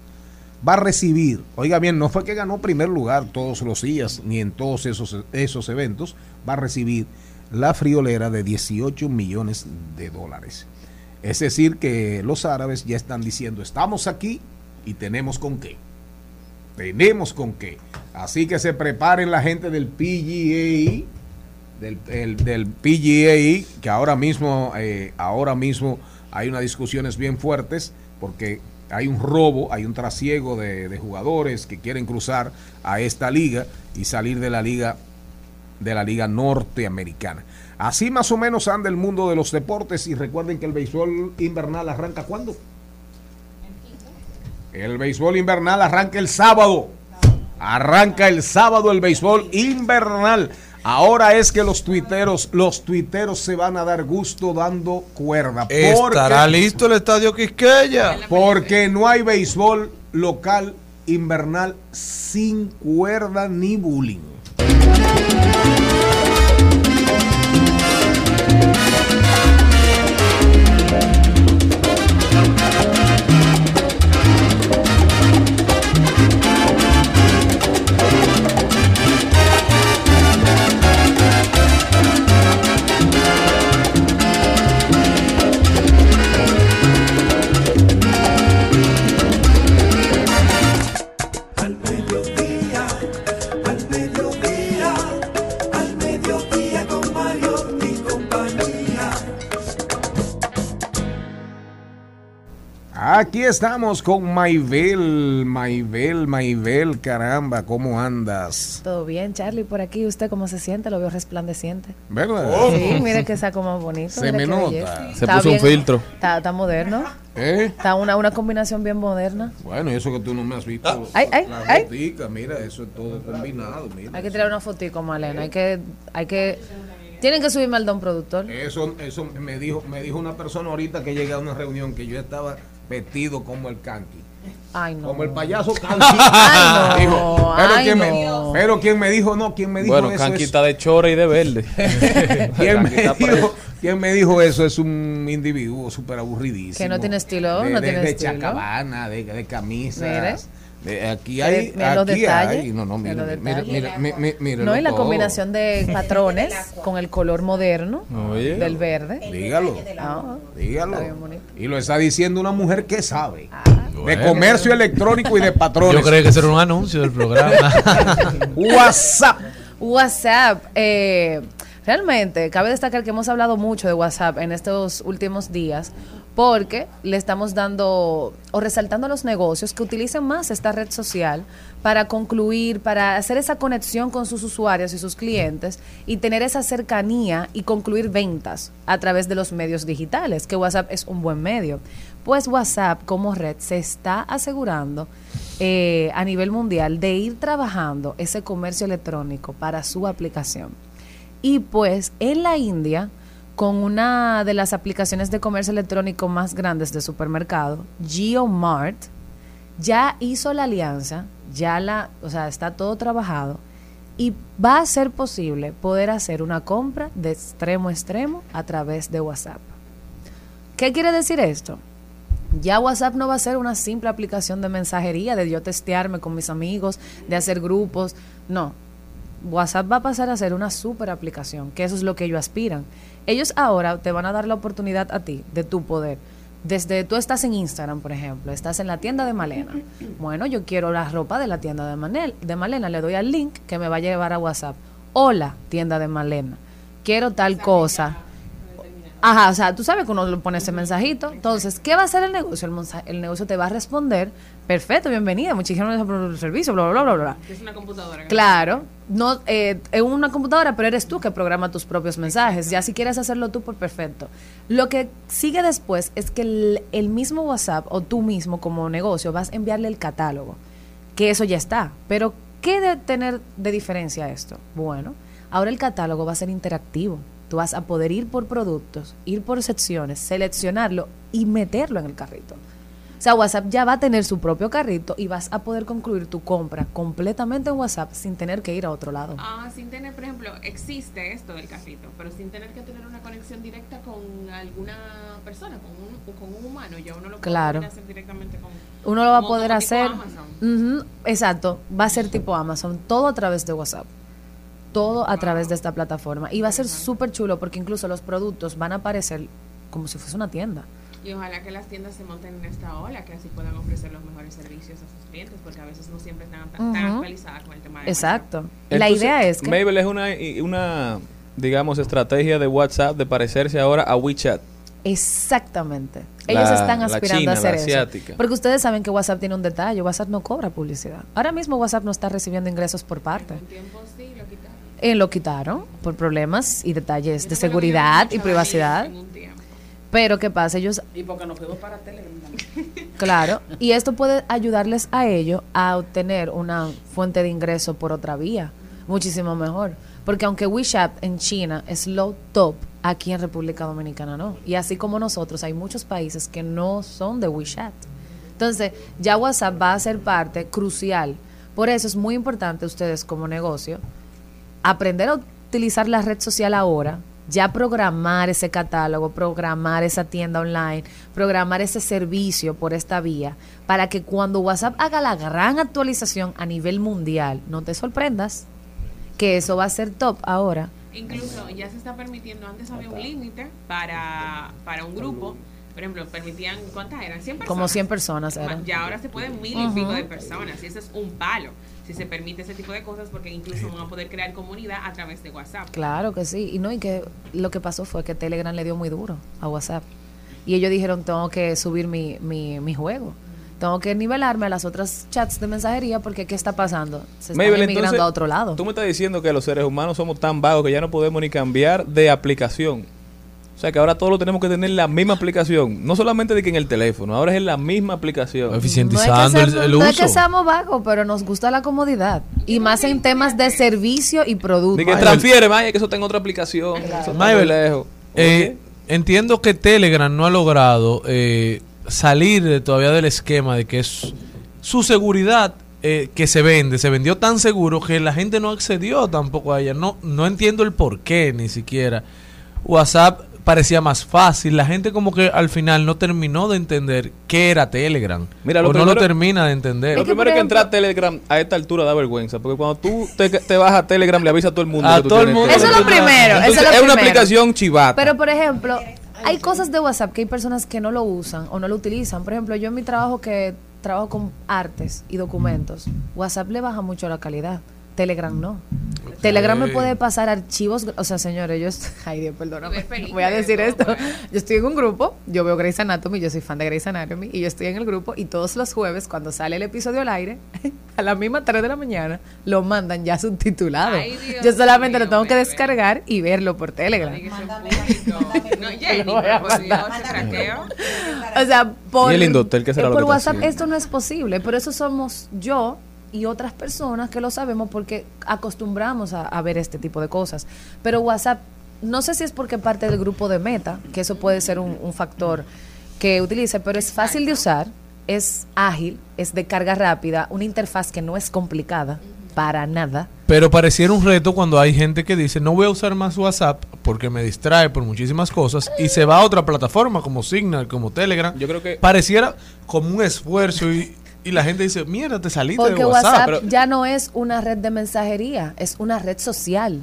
va a recibir, oiga bien, no fue que ganó primer lugar todos los días ni en todos esos, esos eventos, va a recibir la friolera de 18 millones de dólares. Es decir, que los árabes ya están diciendo, estamos aquí y tenemos con qué. Tenemos con qué. Así que se preparen la gente del PGA, del, el- del PGA, que ahora mismo, eh, ahora mismo hay unas discusiones bien fuertes, porque hay un robo, hay un trasiego de, de jugadores que quieren cruzar a esta liga y salir de la liga de la liga norteamericana. Así más o menos anda el mundo de los deportes y recuerden que el béisbol invernal arranca cuándo? El béisbol invernal arranca el sábado. Arranca el sábado el béisbol invernal. Ahora es que los tuiteros, los tuiteros se van a dar gusto dando cuerda. Estará listo el estadio Quisqueya. Porque no hay béisbol local invernal sin cuerda ni bullying. Aquí estamos con Maibel, Maibel, Maibel, caramba, ¿cómo andas? Todo bien, Charlie, por aquí. ¿Usted cómo se siente? Lo veo resplandeciente. ¿Verdad? Sí, mire que saco más bonito. Se mire me nota. belleza. Se puso un filtro. Está, está moderno. ¿Eh? Está una, una combinación bien moderna. Bueno, y eso que tú no me has visto. Ay, ay, la ay. botica, mira, eso es todo combinado, mira. Hay que tirar una fotico, Malena. Hay que, hay que, tienen que subirme al don productor. Eso, eso me dijo, me dijo una persona ahorita que llegué a una reunión que yo estaba vestido como el canqui. Ay, no. Como el payaso. Ay, no. Pero, Ay, quien me, no. pero quien me dijo, no, quien me dijo Bueno, eso Kanki es- está de chora y de verde. ¿Quién me, dijo, quién me dijo eso? Es un individuo súper aburridísimo. Que no tiene estilo, de, no de- tiene de estilo. chacabana, de, de camisas. Mire. De- aquí hay, Mire los aquí detalles, hay. No, no, mira, mira, mira, mira, mira, No, y la todo. combinación de patrones con el color moderno Oye. del verde. Dígalo. Ah, Dígalo. Y lo está diciendo una mujer que sabe. De Bueno. comercio electrónico y de patrones. Yo creí que ese era un anuncio del programa. WhatsApp. WhatsApp. eh, realmente, cabe destacar que hemos hablado mucho de WhatsApp en estos últimos días porque le estamos dando o resaltando a los negocios que utilicen más esta red social para concluir, para hacer esa conexión con sus usuarios y sus clientes y tener esa cercanía y concluir ventas a través de los medios digitales, que WhatsApp es un buen medio. Pues WhatsApp como red se está asegurando eh, a nivel mundial de ir trabajando ese comercio electrónico para su aplicación. Y pues en la India, con una de las aplicaciones de comercio electrónico más grandes de supermercado, GeoMart, ya hizo la alianza, ya la, o sea, está todo trabajado y va a ser posible poder hacer una compra de extremo a extremo a través de WhatsApp. ¿Qué quiere decir esto? Ya WhatsApp no va a ser una simple aplicación de mensajería, de yo testearme con mis amigos, de hacer grupos. No. WhatsApp va a pasar a ser una super aplicación, que eso es lo que ellos aspiran. Ellos ahora te van a dar la oportunidad a ti de tu poder. Desde tú estás en Instagram, por ejemplo, estás en la tienda de Malena. Bueno, yo quiero la ropa de la tienda de, Manel, de Malena, le doy al link que me va a llevar a WhatsApp. Hola, tienda de Malena. Quiero tal cosa. Ajá, o sea, tú sabes que uno le pone ese mensajito. Entonces, ¿qué va a hacer el negocio? El, el negocio te va a responder, perfecto, bienvenida, muchísimas gracias por el servicio, bla, bla, bla, bla. Es una computadora. Claro, no eh, es una computadora, pero eres tú que programa tus propios mensajes. Ya si quieres hacerlo tú, por perfecto. Lo que sigue después es que el, el mismo WhatsApp o tú mismo como negocio vas a enviarle el catálogo, que eso ya está. Pero, ¿qué de tener de diferencia esto? Bueno, ahora el catálogo va a ser interactivo. Tú vas a poder ir por productos, ir por secciones, seleccionarlo y meterlo en el carrito. O sea, WhatsApp ya va a tener su propio carrito y vas a poder concluir tu compra completamente en WhatsApp sin tener que ir a otro lado. Ah, sin tener, por ejemplo, existe esto del carrito, pero sin tener que tener una conexión directa con alguna persona, con un, con un humano. Ya uno lo puede Claro. hacer directamente con. Uno lo va a poder hacer. Amazon. Exacto, va a ser tipo Amazon, todo a través de WhatsApp. Todo a través de esta plataforma. Y va a ser súper chulo porque incluso los productos van a aparecer como si fuese una tienda. Y ojalá que las tiendas se monten en esta ola, que así puedan ofrecer los mejores servicios a sus clientes, porque a veces no siempre están tan, actualizadas con el tema de Exacto. la Entonces, idea es que... Mabel es una, una, digamos, estrategia de WhatsApp de parecerse ahora a WeChat. Exactamente. La- Ellos están la aspirando china, a hacer la eso. asiática. Porque ustedes saben que WhatsApp tiene un detalle. WhatsApp no cobra publicidad. Ahora mismo WhatsApp no está recibiendo ingresos por parte. Eh, lo quitaron por problemas y detalles de seguridad y privacidad. Pero ¿qué pasa? Ellos Y porque nos fuimos para Telegram. Claro, y esto puede ayudarles a ellos a obtener una fuente de ingreso por otra vía, muchísimo mejor. Porque aunque WeChat en China es low top, aquí en República Dominicana no. Y así como nosotros, hay muchos países que no son de WeChat. Entonces, ya WhatsApp va a ser parte crucial. Por eso es muy importante ustedes como negocio aprender a utilizar la red social ahora, ya programar ese catálogo, programar esa tienda online, programar ese servicio por esta vía, para que cuando WhatsApp haga la gran actualización a nivel mundial, no te sorprendas que eso va a ser top ahora. Incluso ya se está permitiendo, antes había un límite para, para un grupo. Por ejemplo, permitían, ¿cuántas eran? 100 personas. Como 100 personas eran. Ya ahora se pueden mil y pico de personas. Y eso es un palo. Si se permite ese tipo de cosas, porque incluso van a poder crear comunidad a través de WhatsApp. Claro que sí. Y no, y que lo que pasó fue que Telegram le dio muy duro a WhatsApp. Y ellos dijeron, tengo que subir mi, mi, mi juego. Tengo que nivelarme a las otras chats de mensajería porque ¿qué está pasando? Se están Mabel, emigrando entonces, a otro lado. Tú me estás diciendo que los seres humanos somos tan vagos que ya no podemos ni cambiar de aplicación. O sea que ahora todos lo tenemos que tener en la misma aplicación. No solamente de que en el teléfono, ahora es en la misma aplicación. No es, que seamos, no es que seamos vagos, pero nos gusta la comodidad. Y más en temas de servicio y producto. De que transfiere, vaya, que eso tenga otra aplicación. Muy Mabel, lejos. eh, entiendo que Telegram no ha logrado eh, salir de- todavía del esquema de que es su seguridad eh, que se vende, se vendió tan seguro que la gente no accedió tampoco a ella. No, no entiendo el por qué ni siquiera. WhatsApp parecía más fácil, la gente como que al final no terminó de entender qué era Telegram. Mira, lo o no lo termina de entender. Lo primero es que entrar a Telegram a esta altura da vergüenza, porque cuando tú te, te vas a Telegram le avisas a todo el mundo. A que tú todo el tienes mundo. Telegram. Eso es lo primero, eso es lo es una primero. aplicación chivata. Pero, por ejemplo, hay cosas de WhatsApp que hay personas que no lo usan o no lo utilizan. Por ejemplo, yo en mi trabajo que trabajo con artes y documentos, WhatsApp le baja mucho la calidad. Telegram no. Telegram me puede pasar archivos, o sea, señores, yo, est- ay Dios, perdóname, voy a decir esto. Yo estoy en un grupo, yo veo Grey's Anatomy, yo soy fan de Grey's Anatomy, y yo estoy en el grupo, y todos los jueves, cuando sale el episodio al aire, a la misma 3 de la mañana, lo mandan ya subtitulado. Ay, Dios yo solamente lo tengo que descargar y verlo por Telegram. No, Jenny, Lo voy a por Dios, traqueo. O sea, por, Y el Indotel, ¿qué será lo por WhatsApp esto no es posible, pero eso somos yo y otras personas que lo sabemos porque acostumbramos a, a ver este tipo de cosas. Pero WhatsApp, no sé si es porque parte del grupo de Meta, que eso puede ser un, un factor que utilice, pero es fácil de usar, es ágil, es de carga rápida, una interfaz que no es complicada para nada. Pero pareciera un reto cuando hay gente que dice, no voy a usar más WhatsApp porque me distrae por muchísimas cosas y se va a otra plataforma como Signal, como Telegram. Yo creo que... Pareciera como un esfuerzo y, y la gente dice, mierda, te saliste Porque de WhatsApp, WhatsApp. ya no es una red de mensajería, es una red social.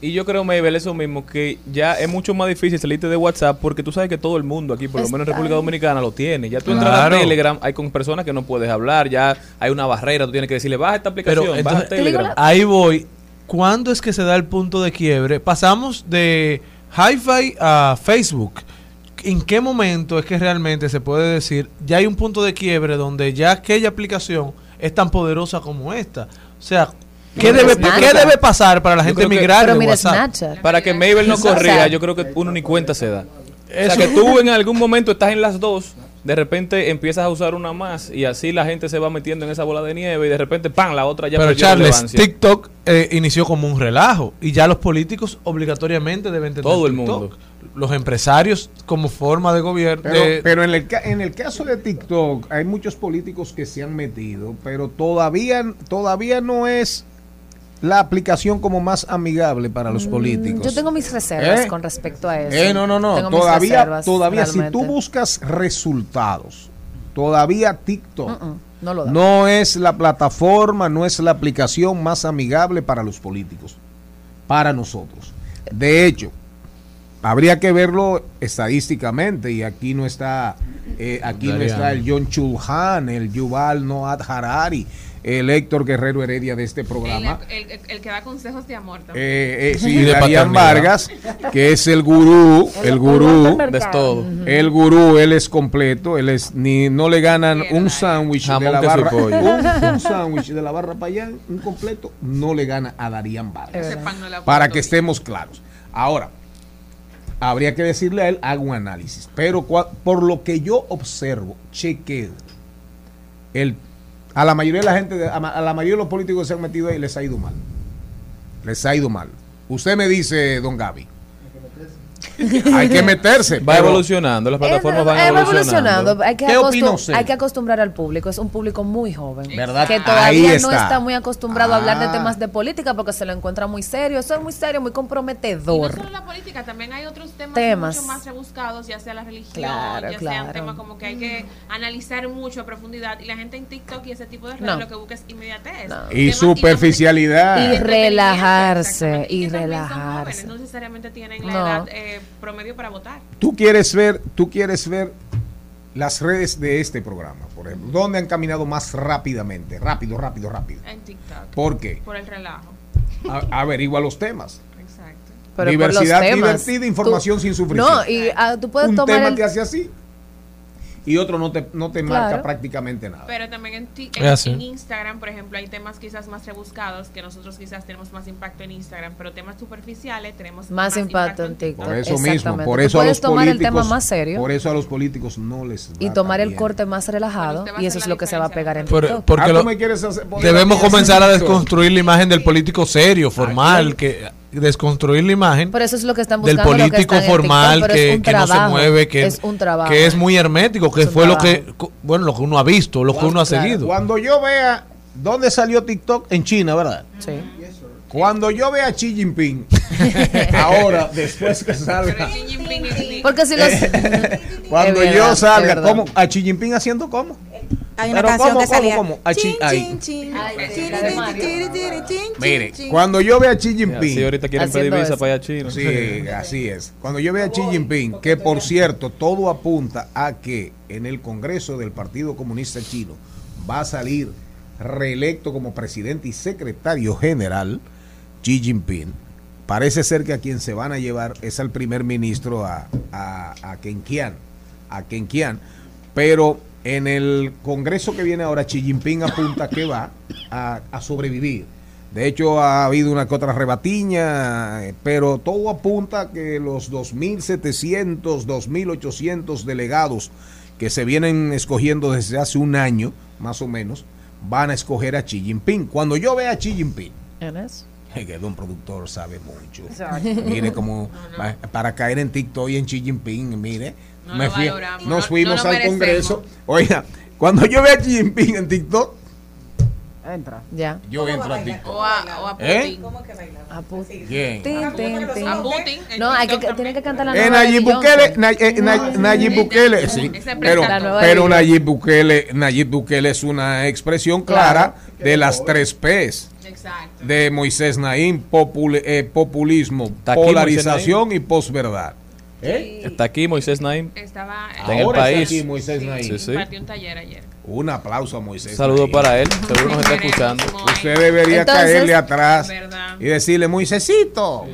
Y yo creo, Mabel, eso mismo, que ya es mucho más difícil salirte de WhatsApp porque tú sabes que todo el mundo aquí, por lo menos en República. Dominicana, lo tiene. Ya tú entras a Telegram, hay con personas que no puedes hablar, ya hay una barrera, tú tienes que decirle, baja esta aplicación, Pero baja entonces, Telegram. ahí voy. ¿Cuándo es que se da el punto de quiebre? Pasamos de Hi-Fi a Facebook. ¿En qué momento es que realmente se puede decir ya hay un punto de quiebre donde ya aquella aplicación es tan poderosa como esta? O sea, ¿qué, debe, Snapchat. ¿qué debe pasar para la gente migrar Pero de mira WhatsApp? Snapchat. Para que Mabel no O corrija, yo creo que uno ni cuenta se da. O Eso- sea, que tú en algún momento estás en las dos de repente empiezas a usar una más y así la gente se va metiendo en esa bola de nieve y de repente, ¡pam!, la otra ya Pero Charles, relevancia. TikTok eh, inició como un relajo y ya los políticos obligatoriamente deben tener Todo el TikTok. mundo. Los empresarios como forma de gobierno. Pero, de- pero en, el, ca- en el caso de TikTok hay muchos políticos que se han metido, pero todavía, todavía no es la aplicación como más amigable para los políticos. Mm, Yo tengo mis reservas ¿Eh? con respecto a eso. Eh, no, no, no. Tengo mis Todavía, reservas, todavía si tú buscas resultados, todavía TikTok no lo da. no es la plataforma, no es la aplicación más amigable para los políticos, para nosotros. De hecho, habría que verlo estadísticamente y aquí no está, eh, aquí no está el John Chulhan, el Yuval Noah Harari, el Héctor Guerrero Heredia de este programa. el- el- el que da consejos de amor también. Eh, eh, sí, Y de Darían. Vargas, que es el gurú, el gurú, de todo. el gurú, él es completo, él es ni no le ganan un sándwich de la barra, un, un sándwich de la barra para allá, un completo, no le gana a Darían Vargas. Para que estemos claros. Ahora, habría que decirle a él, hago un análisis, pero por lo que yo observo, chequeo, el, a la mayoría de la gente, a la mayoría de los políticos que se han metido ahí les ha ido mal. Les ha ido mal. Usted me dice, don Gaby. Hay que meterse. Va evolucionando, las plataformas van va evolucionando. evolucionando. Hay que, ¿Qué opina acostum- usted? hay que acostumbrar al público. Es un público muy joven. ¿Verdad? Que Ahí todavía no está. muy acostumbrado a hablar de Ah. temas de política porque se lo encuentra muy serio. Eso es muy serio, muy Y no comprometedor. solo la política, también hay otros temas, Temas. mucho más rebuscados, ya sea la religión, Claro, ya sea claro. un tema como que hay que analizar mucho a profundidad. Y la gente en TikTok y ese tipo de redes No. lo que busca es inmediatez. No. Y Temas- superficialidad. Y relajarse, y relajarse. jóvenes, no necesariamente tienen la edad eh, promedio para votar. Tú quieres ver, tú quieres ver las redes de este programa, por ejemplo, ¿dónde han caminado más rápidamente? Rápido, rápido, rápido. En TikTok. ¿Por qué? Por el relajo. A- averigua los temas. Exacto. Pero por Diversidad los temas. divertida, información Tú- sin sufrimiento. No, y ah, tú puedes Un tomar tema el- te hace así y otro no te, no te marca Claro. prácticamente nada. Pero también en, ti- en, así. en Instagram, por ejemplo, hay temas quizás más rebuscados que nosotros quizás tenemos más impacto en Instagram, pero temas superficiales tenemos Más impacto en TikTok. Por eso mismo, por eso a los tomar el políticos, tema más serio. por eso a los políticos no les y va tomar tan el bien. corte más relajado y eso es lo que se va a pegar en Por- TikTok. porque Ah, lo- ¿tú me quieres hacer poner debemos comenzar a desconstruir la imagen del político serio, formal, que desconstruir la imagen Por eso es lo que están del buscando. lo que político en formal TikTok, pero es que, un que no se mueve, que es un trabajo. que es muy hermético, que fue lo que bueno, lo que uno ha visto, lo que uno ha Claro. seguido. Cuando yo vea dónde salió TikTok en China, ¿verdad? Sí. Cuando yo vea a Xi Jinping, ahora, después que salga, Pero Porque si los. cuando yo salga. ¿cómo? ¿A Xi Jinping haciendo cómo? Hay una Pero canción ¿cómo, que cómo, salía. cómo? A Chi- Chin, ahí. chin, chin. Ay, Chin, la de chin, Mario. chin, chin, chin, Mire, chin. cuando yo vea a Xi Sí, Jinping, ahorita quieren pedir visa eso. para allá a China. Sí, así es. Cuando yo vea a Xi Jinping, que por cierto, todo apunta a que en el Congreso del Partido Comunista Chino va a salir reelecto como presidente y secretario general Xi Jinping. Parece ser que a quien se van a llevar es al primer ministro a, a, a Kenkian, a Kenkian. Pero en el Congreso que viene ahora, Xi Jinping apunta que va a, a sobrevivir. De hecho, ha habido una que otra rebatiña, pero todo apunta a que los 2.700, 2.800 delegados que se vienen escogiendo desde hace un año, más o menos, van a escoger a Xi Jinping. Cuando yo vea a Xi Jinping, ¿Eres? que don productor sabe mucho. Mire como para caer en TikTok y en Xi Jinping, mire, No me lo fui- nos fuimos no al merecemos. Congreso. Oiga, cuando yo vea a Xi Jinping en TikTok, Entra. Ya. yo entro a TikTok. O a, o a ¿Eh? Putin. A Putin. Bien. Tin, tin, tin. A Putin. No, hay que, TikTok tiene que cantar la Eh, nueva Nayib. Bukele, Nay- eh, Nay- Nayib Bukele, sí, Ese pero, pero Nayib Bukele, Nayib Bukele es una expresión clara de las tres P's Exacto. de Moisés Naim, popul- eh, populismo, polarización y posverdad. Está aquí Moisés Naim. Estaba Está en el Ahora está país. aquí Moisés Naim. Sí, sí. impartió un taller ayer. Un aplauso a Moisés. Un saludo Naim. para él. Seguro nos está escuchando. Usted debería Entonces- caerle atrás Verdad. y decirle, Moisésito,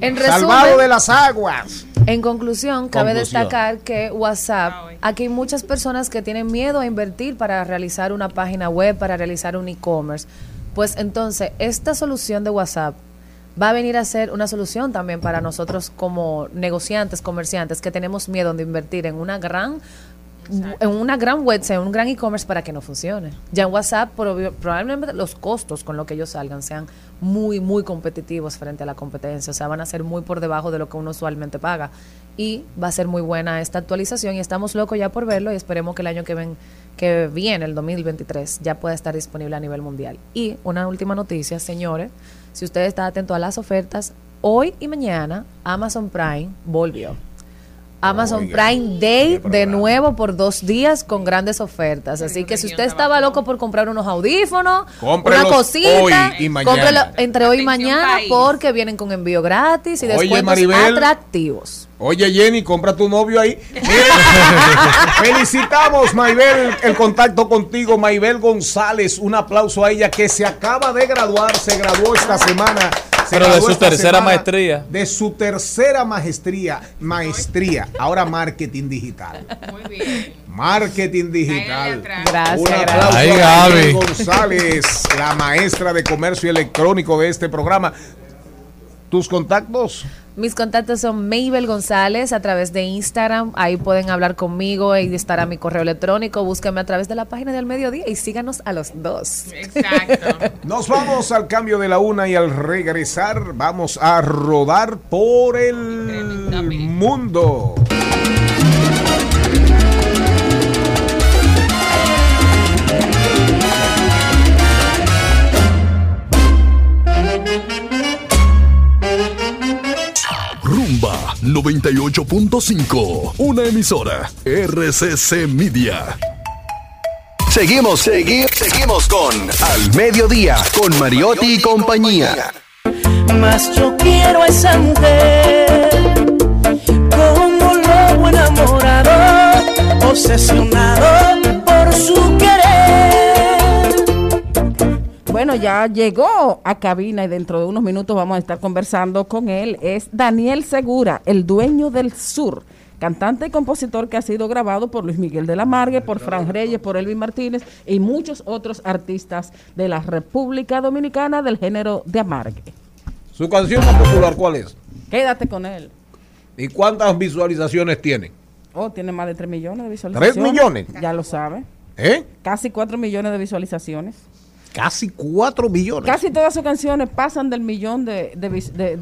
En salvado resumen, de las aguas. En conclusión, cabe Conclusión. destacar que WhatsApp, Ah, aquí hay muchas personas que tienen miedo a invertir para realizar una página web, para realizar un e-commerce. Pues entonces, esta solución de WhatsApp va a venir a ser una solución también para nosotros como negociantes, comerciantes, que tenemos miedo de invertir en una gran en una gran website, un gran e-commerce para que no funcione. Ya en WhatsApp prob- probablemente los costos con lo que ellos salgan sean muy, muy competitivos frente a la competencia. O sea, van a ser muy por debajo de lo que uno usualmente paga. Y va a ser muy buena esta actualización y estamos locos ya por verlo y esperemos que el año que, ven, que viene, el 2023, ya pueda estar disponible a nivel mundial. Y una última noticia, señores, si usted está atento a las ofertas, hoy y mañana Amazon Prime volvió. Amazon Oiga, Prime Day de nuevo por dos días con grandes ofertas. Así que si usted estaba loco por comprar unos audífonos, Cómprelos una cosita, hoy y mañana. cómprelo entre hoy y mañana porque vienen con envío gratis y Oye, descuentos Maribel. atractivos. Oye, Jenny, compra tu novio ahí. Felicitamos, Maybel, el contacto contigo, Maybel González. Un aplauso a ella que se acaba de graduar, se graduó esta semana. Pero de su tercera maestría. De su tercera maestría, maestría. Ahora marketing digital. Muy bien. Marketing digital. Gracias, Un aplauso a Gaby. González, la maestra de comercio electrónico de este programa. ¿Tus contactos? Mis contactos son Mabel González a través de Instagram. Ahí pueden hablar conmigo y estará mi correo electrónico. Búsquenme a través de la página del mediodía y síganos a los dos. Exacto. Nos vamos al cambio de la una y al regresar vamos a rodar por el mundo. 98.5. Una emisora. RCC Media. Seguimos, seguimos, seguimos con Al Mediodía, con Mariotti y compañía. Mas yo quiero a esa mujer como lobo enamorado, obsesionado Bueno, ya llegó a cabina y dentro de unos minutos vamos a estar conversando con él. Es Daniel Segura, el dueño del sur, cantante y compositor que ha sido grabado por Luis Miguel de la Margue, por Fran Reyes, por Elvin Martínez y muchos otros artistas de la República Dominicana del género de Amargue. ¿Su canción más popular cuál es? Quédate con él. ¿Y cuántas visualizaciones tiene? Oh, tiene más de 3 millones de visualizaciones. ¿Tres millones? Ya lo sabe. ¿Eh? Casi 4 millones de visualizaciones. Casi 4 millones. Casi todas sus canciones pasan del millón de, de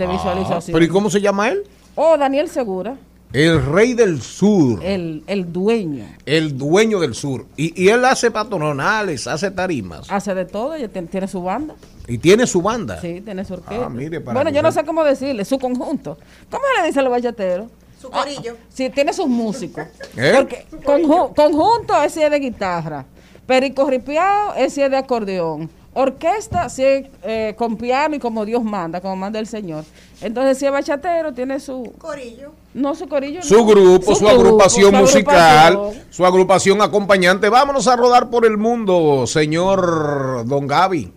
Ah, visualizaciones. ¿Pero y cómo se llama él? Oh, Daniel Segura, El rey del sur. el, el dueño. El dueño del sur. Y, y él hace patronales, hace tarimas. Hace de todo, ella tiene, su banda. Y tiene su banda. Sí, tiene su orquesta. Ah, mire, para bueno, yo no sé cómo decirle, su conjunto. ¿Cómo le dice a los bachateros? Su corillo. Sí, tiene sus músicos. ¿Eh? Porque conju- conjunto es si es de guitarra. Perico ripiado es si es de acordeón. Orquesta si es eh, con piano y como Dios manda, como manda el Señor. Entonces, si es bachatero, tiene su. Corillo. No, su corillo. Su no. grupo, su, agrupación su musical, agrupación. su agrupación acompañante. Vámonos a rodar por el mundo, señor Don Gaby.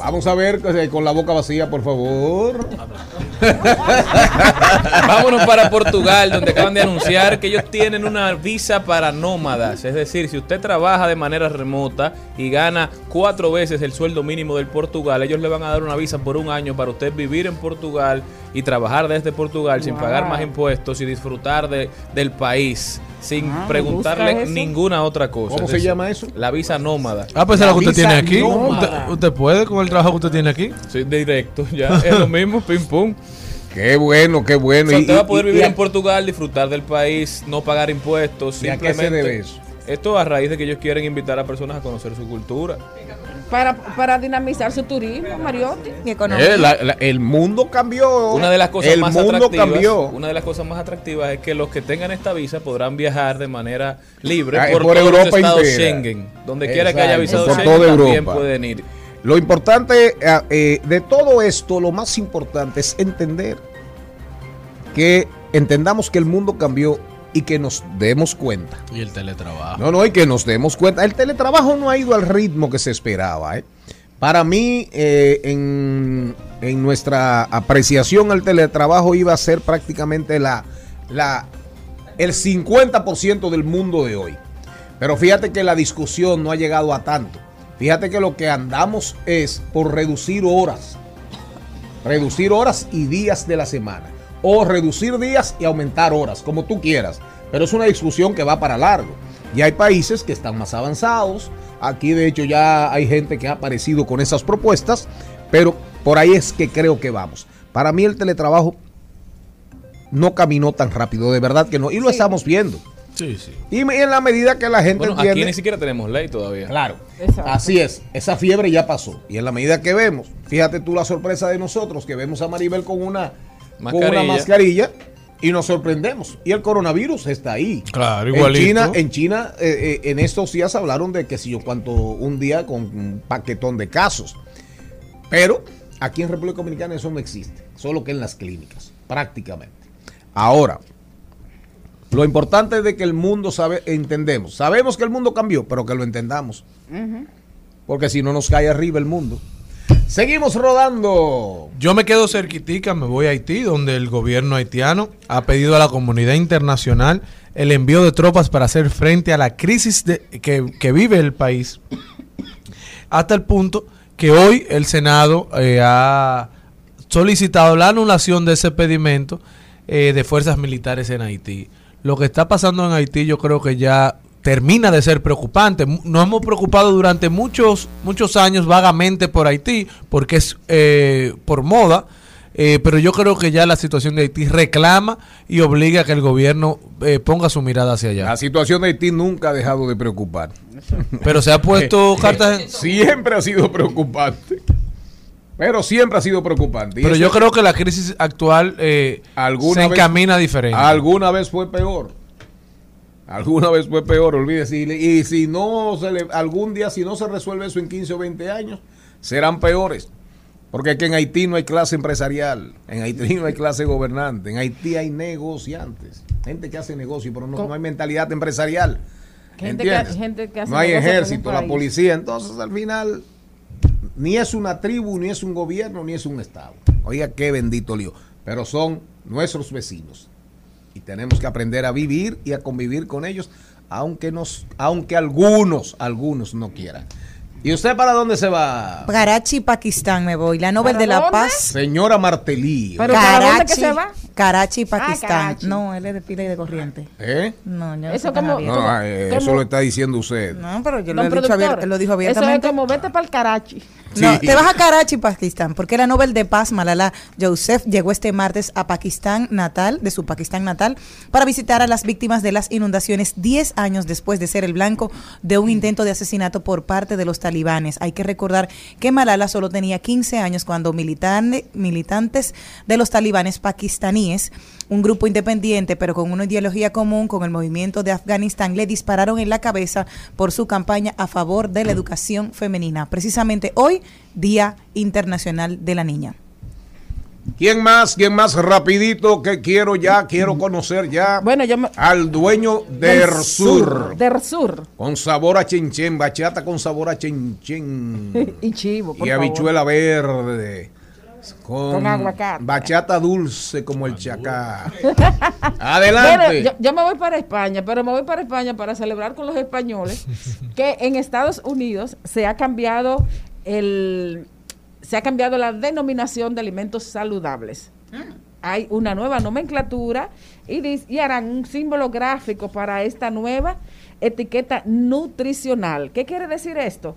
Vamos a ver eh, con la boca vacía, por favor. Vámonos para Portugal, donde acaban de anunciar que ellos tienen una visa para nómadas. Es decir, si usted trabaja de manera remota y gana cuatro veces el sueldo mínimo del Portugal, ellos le van a dar una visa por un año para usted vivir en Portugal y trabajar desde Portugal sin pagar más impuestos y disfrutar de- del país sin Ah, preguntarle ninguna otra cosa. ¿Cómo Es se llama eso? La visa nómada. Ah, pues es lo que usted tiene aquí. Usted, usted puede con el trabajo que usted tiene aquí. Sí, directo, ya. Es lo mismo, pim pum. Qué bueno, qué O bueno. sea, Y- usted va a poder y- vivir y- en Portugal, disfrutar del país, no pagar impuestos. ¿Y a qué se simplemente- debe eso? Esto a raíz de que ellos quieren invitar a personas a conocer su cultura. Para, para dinamizar su turismo, Mariotti. Y economía. Eh, la- la- el mundo cambió. Una de las cosas el más mundo atractivas, cambió. una de las cosas más atractivas es que los que tengan esta visa podrán viajar de manera libre Ah, por, por todos Europa los estados entera. Schengen. Donde quiera que haya visado por Schengen toda también Europa. pueden ir. Lo importante eh, eh, de todo esto, lo más importante es entender que entendamos que el mundo cambió y que nos demos cuenta. Y el teletrabajo. No, no, y que nos demos cuenta. El teletrabajo no ha ido al ritmo que se esperaba. ¿eh? Para mí, eh, en, en nuestra apreciación, el teletrabajo iba a ser prácticamente la, la, el 50% del mundo de hoy. Pero fíjate que la discusión no ha llegado a tanto. Fíjate que lo que andamos es por reducir horas. Reducir horas y días de la semana. O reducir días y aumentar horas, como tú quieras. Pero es una discusión que va para largo. Y hay países que están más avanzados. Aquí de hecho ya hay gente que ha aparecido con esas propuestas, pero por ahí es que creo que vamos. Para mí el teletrabajo no caminó tan rápido, de verdad que no. Y lo estamos viendo. Sí, sí. Y en la medida que la gente Bueno, entiende... aquí ni siquiera tenemos ley todavía. Claro. Exacto. Así es, esa fiebre ya pasó. Y en la medida que vemos, fíjate tú la sorpresa de nosotros, que vemos a Maribel con una con una Mascarilla. y nos sorprendemos. Y el coronavirus está ahí. Claro, En igualito. China, en China eh, eh, en estos días hablaron de que si yo cuánto un día con un paquetón de casos. Pero aquí en República Dominicana eso no existe, solo que en las clínicas, prácticamente. Ahora, lo importante es de que el mundo sabe, entendemos. Sabemos que el mundo cambió, pero que lo entendamos. Porque si no nos cae arriba el mundo. Seguimos rodando. Yo me quedo cerquitica, me voy a Haití, donde el gobierno haitiano ha pedido a la comunidad internacional el envío de tropas para hacer frente a la crisis que vive el país. Hasta el punto que hoy el Senado eh, ha solicitado la anulación de ese pedimento eh, de fuerzas militares en Haití. Lo que está pasando en Haití yo creo que ya termina de ser preocupante. Nos hemos preocupado durante muchos, muchos años vagamente por Haití, porque es eh, por moda, eh, pero yo creo que ya la situación de Haití reclama y obliga a que el gobierno eh, ponga su mirada hacia allá. La situación de Haití nunca ha dejado de preocupar. Pero se ha puesto cartas... Siempre ha sido preocupante. Pero siempre ha sido preocupante. Y Pero yo creo que la crisis actual eh, se vez- encamina diferente. Alguna vez fue peor. Alguna vez fue peor, olvídese. Y, y si no se le, algún día, si no se resuelve eso en 15 o 20 años, serán peores. Porque es que en Haití no hay clase empresarial, en Haití no hay clase gobernante, en Haití hay negociantes, gente que hace negocio, pero no, hay mentalidad empresarial. Gente que- gente que hace no hay ejército, la policía. Entonces, al final, ni es una tribu, ni es un gobierno, ni es un Estado. Oiga, qué bendito lío. Pero son nuestros vecinos. Y tenemos que aprender a vivir y a convivir con ellos, aunque, nos, aunque algunos, algunos no quieran. ¿Y usted para dónde se va? Karachi, Pakistán me voy. La Nobel ¿Para de la dónde? Paz. Señora Martelí. Pero ¿para dónde que se va? Karachi, Pakistán. Karachi. No, él es de pila y de corriente. ¿Eh? No, yo Eso como-. No, eh, eso lo está diciendo usted. No, pero yo lo he dicho abierto, lo dijo Eso es abiertamente. como vete para el Karachi. No, Sí. te vas a Karachi, Pakistán, porque la Nobel de Paz, Malala Yousef, llegó este martes a Pakistán natal, de su Pakistán natal, para visitar a las víctimas de las inundaciones 10 años después de ser el blanco de un intento de asesinato por parte de los talibanes. Hay que recordar que Malala solo tenía 15 años cuando militante- militantes de los talibanes pakistaníes, un grupo independiente pero con una ideología común con el movimiento de Afganistán, le dispararon en la cabeza por su campaña a favor de la educación femenina. Precisamente hoy, Día Internacional de la Niña. ¿Quién más? ¿Quién más? Rapidito que quiero ya, quiero conocer ya Bueno, yo me... al dueño del sur. Del sur. Con sabor a chenchen, bachata con sabor a chenchen. Y chivo, por y favor. habichuela verde. Con, Con aguacate. Bachata dulce como el chacá. Adelante. Bueno, yo, yo me voy para España, pero me voy para España para celebrar con los españoles que en Estados Unidos se ha cambiado el se ha cambiado la denominación de alimentos saludables. Hay una nueva nomenclatura y, dis- y harán un símbolo gráfico para esta nueva etiqueta nutricional. ¿Qué quiere decir esto?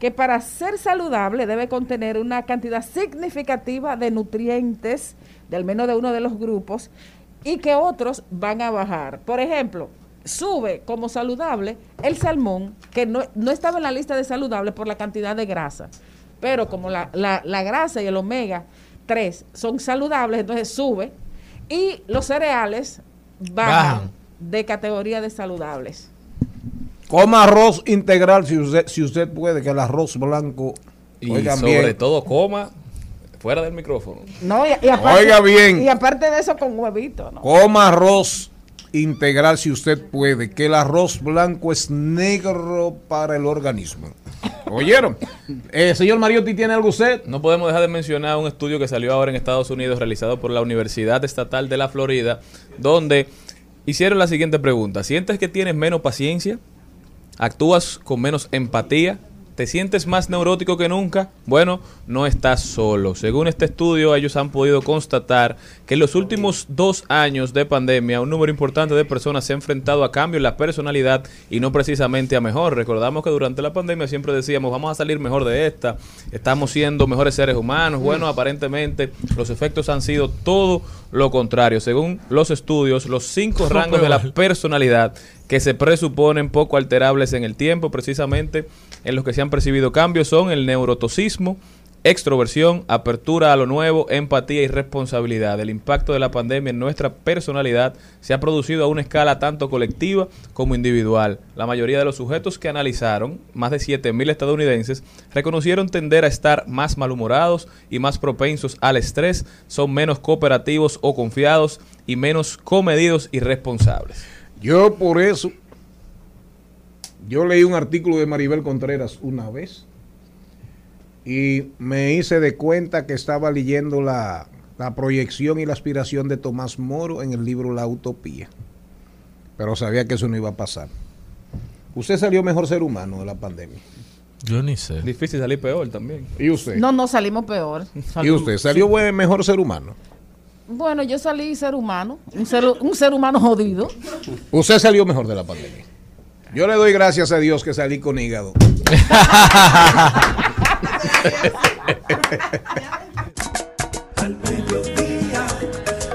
Que para ser saludable debe contener una cantidad significativa de nutrientes, de al menos de uno de los grupos, y que otros van a bajar. Por ejemplo, sube como saludable el salmón, que no, no estaba en la lista de saludable por la cantidad de grasa, pero como la, la- la grasa y el omega 3 son saludables, entonces sube, y los cereales bajan, Bajan. de categoría de saludables. Coma arroz integral si usted, si usted puede, que el arroz blanco. Y oigan sobre bien, todo coma fuera del micrófono. No, y, y aparte, Oiga bien. Y aparte de eso con huevito, ¿no? Coma arroz integral si usted puede, que el arroz blanco es negro para el organismo. ¿Oyeron? Eh, señor Mariotti, ¿tiene algo usted? No podemos dejar de mencionar un estudio que salió ahora en Estados Unidos realizado por la Universidad Estatal de la Florida, donde hicieron la siguiente pregunta. ¿Sientes que tienes menos paciencia? ¿Actúas con menos empatía? ¿Te sientes más neurótico que nunca? Bueno, no estás solo. Según este estudio, ellos han podido constatar que en los últimos dos años de pandemia, un número importante de personas se ha enfrentado a cambios en la personalidad y no precisamente a mejor. Recordamos que durante la pandemia siempre decíamos, vamos a salir mejor de esta, estamos siendo mejores seres humanos. Bueno, aparentemente los efectos han sido todo lo contrario. Según los estudios, los cinco rangos de la personalidad que se presuponen poco alterables en el tiempo, precisamente en los que se han percibido cambios son el neurotosismo, extroversión, apertura a lo nuevo, empatía y responsabilidad. El impacto de la pandemia en nuestra personalidad se ha producido a una escala tanto colectiva como individual. La mayoría de los sujetos que analizaron, más de 7.000 estadounidenses, reconocieron tender a estar más malhumorados y más propensos al estrés, son menos cooperativos o confiados y menos comedidos y responsables. Yo por eso, yo leí un artículo de Maribel Contreras una vez y me hice de cuenta que estaba leyendo la, la proyección y la aspiración de Tomás Moro en el libro La Utopía. Pero sabía que eso no iba a pasar. Usted salió mejor ser humano de la pandemia. Yo ni sé. Difícil salir peor también. ¿Y usted? No, no salimos peor. ¿Y usted salió buen- mejor ser humano? Bueno, yo salí ser humano, un ser, un ser humano jodido. Usted salió mejor de la pandemia. Yo le doy gracias a Dios que salí con hígado. Al mediodía,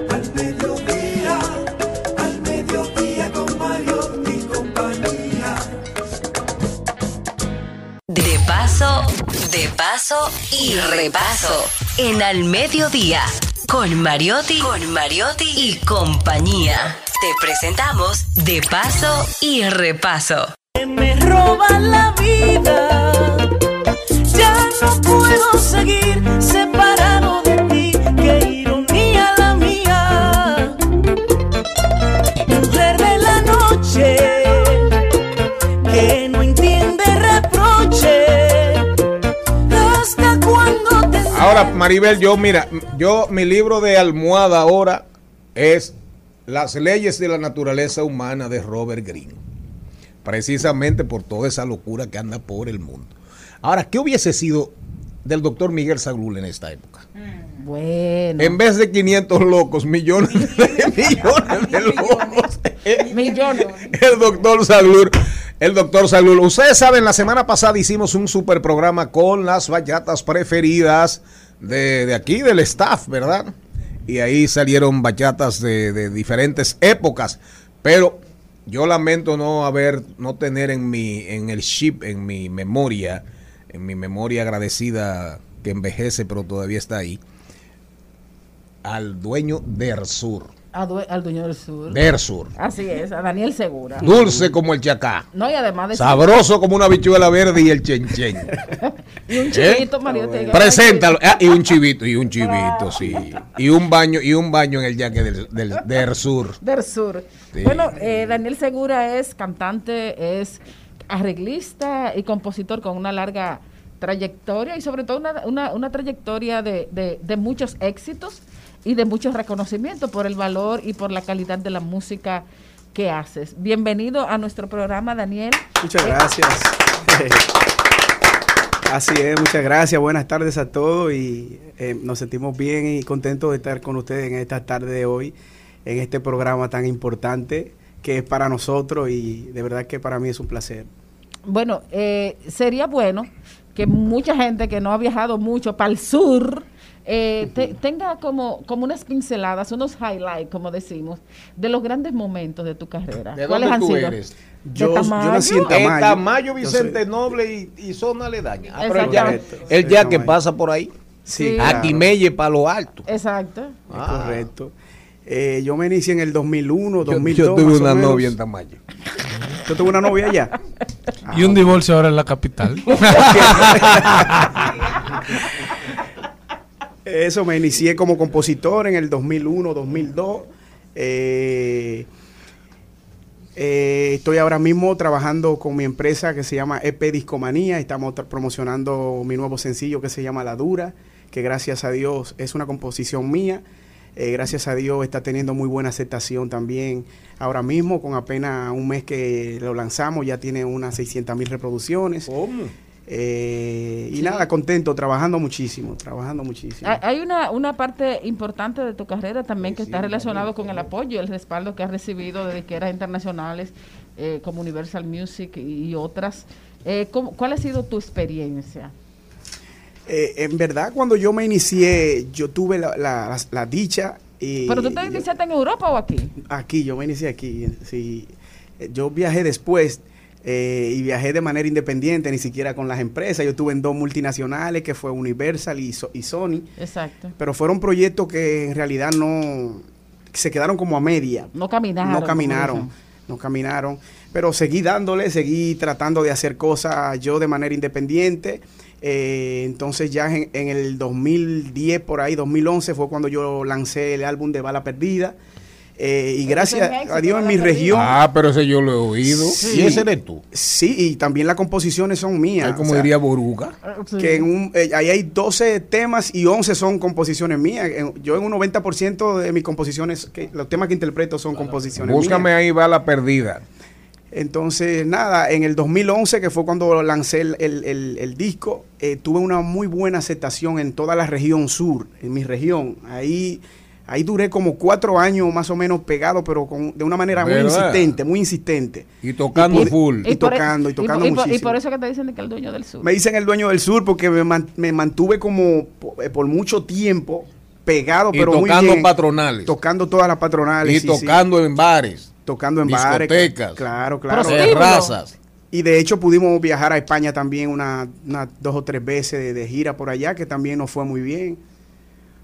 al mediodía, al mediodía con Mario y compañía. De paso, de paso y repaso. En Al Mediodía, con Mariotti, con Mariotti y compañía. Te presentamos De paso y repaso. me roban la vida. Ya no puedo seguir separado de ti. Qué ironía la mía. Mujer de la noche que no entiende reproche. ¿Hasta cuándo te Ahora, Maribel, yo, mira, yo, mi libro de almohada ahora es Las leyes de la naturaleza humana de Robert Greene. Precisamente por toda esa locura que anda por el mundo. Ahora, ¿qué hubiese sido del doctor Miguel Saglul en esta época? Bueno. En vez de 500 locos, millones de millones de locos. Millones. El doctor Saglur. El doctor Saglur. Ustedes saben, la semana pasada hicimos un super programa con las bachatas preferidas de, de aquí, del staff, ¿verdad? Y ahí salieron bachatas de, de diferentes épocas. Pero yo lamento no haber, no tener en mi, en el chip, en mi memoria, en mi memoria agradecida que envejece, pero todavía está ahí, al dueño del sur. Al dueño del sur. Del sur. Así es, a Daniel Segura. Dulce como el chacá. No, y además de Sabroso como una bichuela verde y el chenchen. Y un ¿Eh? chivito, Mario. te- Preséntalo. Ah, y un chivito, y un chivito, sí. Y un baño, y un baño en el yaque del, del, del sur. Del sur. Sí. Bueno, eh, Daniel Segura es cantante, es arreglista y compositor con una larga trayectoria y sobre todo una, una, una trayectoria de, de, de muchos éxitos y de muchos reconocimientos por el valor y por la calidad de la música que haces. Bienvenido a nuestro programa, Daniel. Muchas Eh, gracias. Así es, muchas gracias. Buenas tardes a todos y eh, nos sentimos bien y contentos de estar con ustedes en esta tarde de hoy, en este programa tan importante que es para nosotros y de verdad que para mí es un placer. Bueno, eh, sería bueno que mucha gente que no ha viajado mucho para el sur eh, te- tenga como, como unas pinceladas, unos highlights, como decimos, de los grandes momentos de tu carrera. ¿De ¿Cuáles dónde han tú sido? eres? De Yo- yo Tamayo. nací en En Tamayo. Tamayo, Yo Vicente Noble y, y zona aledaña. Ah, pero el ya, Correcto, el soy ya que Tamayo. pasa por ahí. Sí, Sí. claro. Aquí Melle, Palo Alto. Exacto. Ah. correcto. Eh, yo me inicié en el 2001, Yo, 2002. yo tuve más o una novia en Tamayo. ¿Tú tuve una novia allá? Y un divorcio ahora en la capital. Eso me inicié como compositor en el 2001, 2002. Eh, eh, estoy ahora mismo trabajando con mi empresa que se llama EP Discomanía. Estamos promocionando mi nuevo sencillo que se llama La Dura, que gracias a Dios es una composición mía. Eh, gracias a Dios está teniendo muy buena aceptación también. Ahora mismo, con apenas un mes que lo lanzamos, ya tiene unas 600 mil reproducciones. Eh, y nada, contento, trabajando muchísimo, trabajando muchísimo. Hay- una, una parte importante de tu carrera también que está relacionado con el apoyo, el respaldo que has recibido de disqueras internacionales eh, como Universal Music y otras. Eh, ¿cómo- ¿Cuál ha sido tu experiencia? Eh, en verdad, cuando yo me inicié, yo tuve la, la- la dicha. Y ¿Pero tú te iniciaste en Europa o aquí? Aquí, yo me inicié aquí. Sí. Yo viajé después eh, y viajé de manera independiente, ni siquiera con las empresas. Yo estuve en dos multinacionales, que fue Universal y, So- y Sony. Exacto. Pero fueron proyectos que en realidad no se quedaron como a media. No caminaron. No caminaron, no caminaron. Pero seguí dándole, seguí tratando de hacer cosas yo de manera independiente. Eh, entonces ya en, en el 2010, por ahí, 2011, fue cuando yo lancé el álbum de Bala Perdida. Eh, y gracias a Dios en mi región... Ah, pero ese yo lo he oído. Y ese eres tú. Sí, y también las composiciones son mías. Ay, como o sea, diría Boruga. que en un, eh, ahí hay 12 temas y 11 son composiciones mías. En- yo en un 90% de mis composiciones, que, los temas que interpreto son composiciones Búscame mías. ahí, va la perdida. Entonces, nada, en el 2011, que fue cuando lancé el, el- el- el disco, eh, tuve una muy buena aceptación en toda la región sur, en mi región. Ahí, ahí duré como cuatro años más o menos pegado, pero con, de una manera muy insistente, muy insistente. Y tocando pude- full. Y, por- tocando, y tocando y por, muchísimo. y por eso que te dicen que el dueño del sur. Me dicen el dueño del sur porque me, man- me mantuve como eh, por mucho tiempo pegado, Y pero muy tocando bien. patronales. Tocando todas las patronales. Y sí, sí. tocando en bares. Tocando en bares. discotecas, Claro, claro. terrazas. Y de hecho pudimos viajar a España también una, una- dos o tres veces de, de gira por allá, que también nos fue muy bien.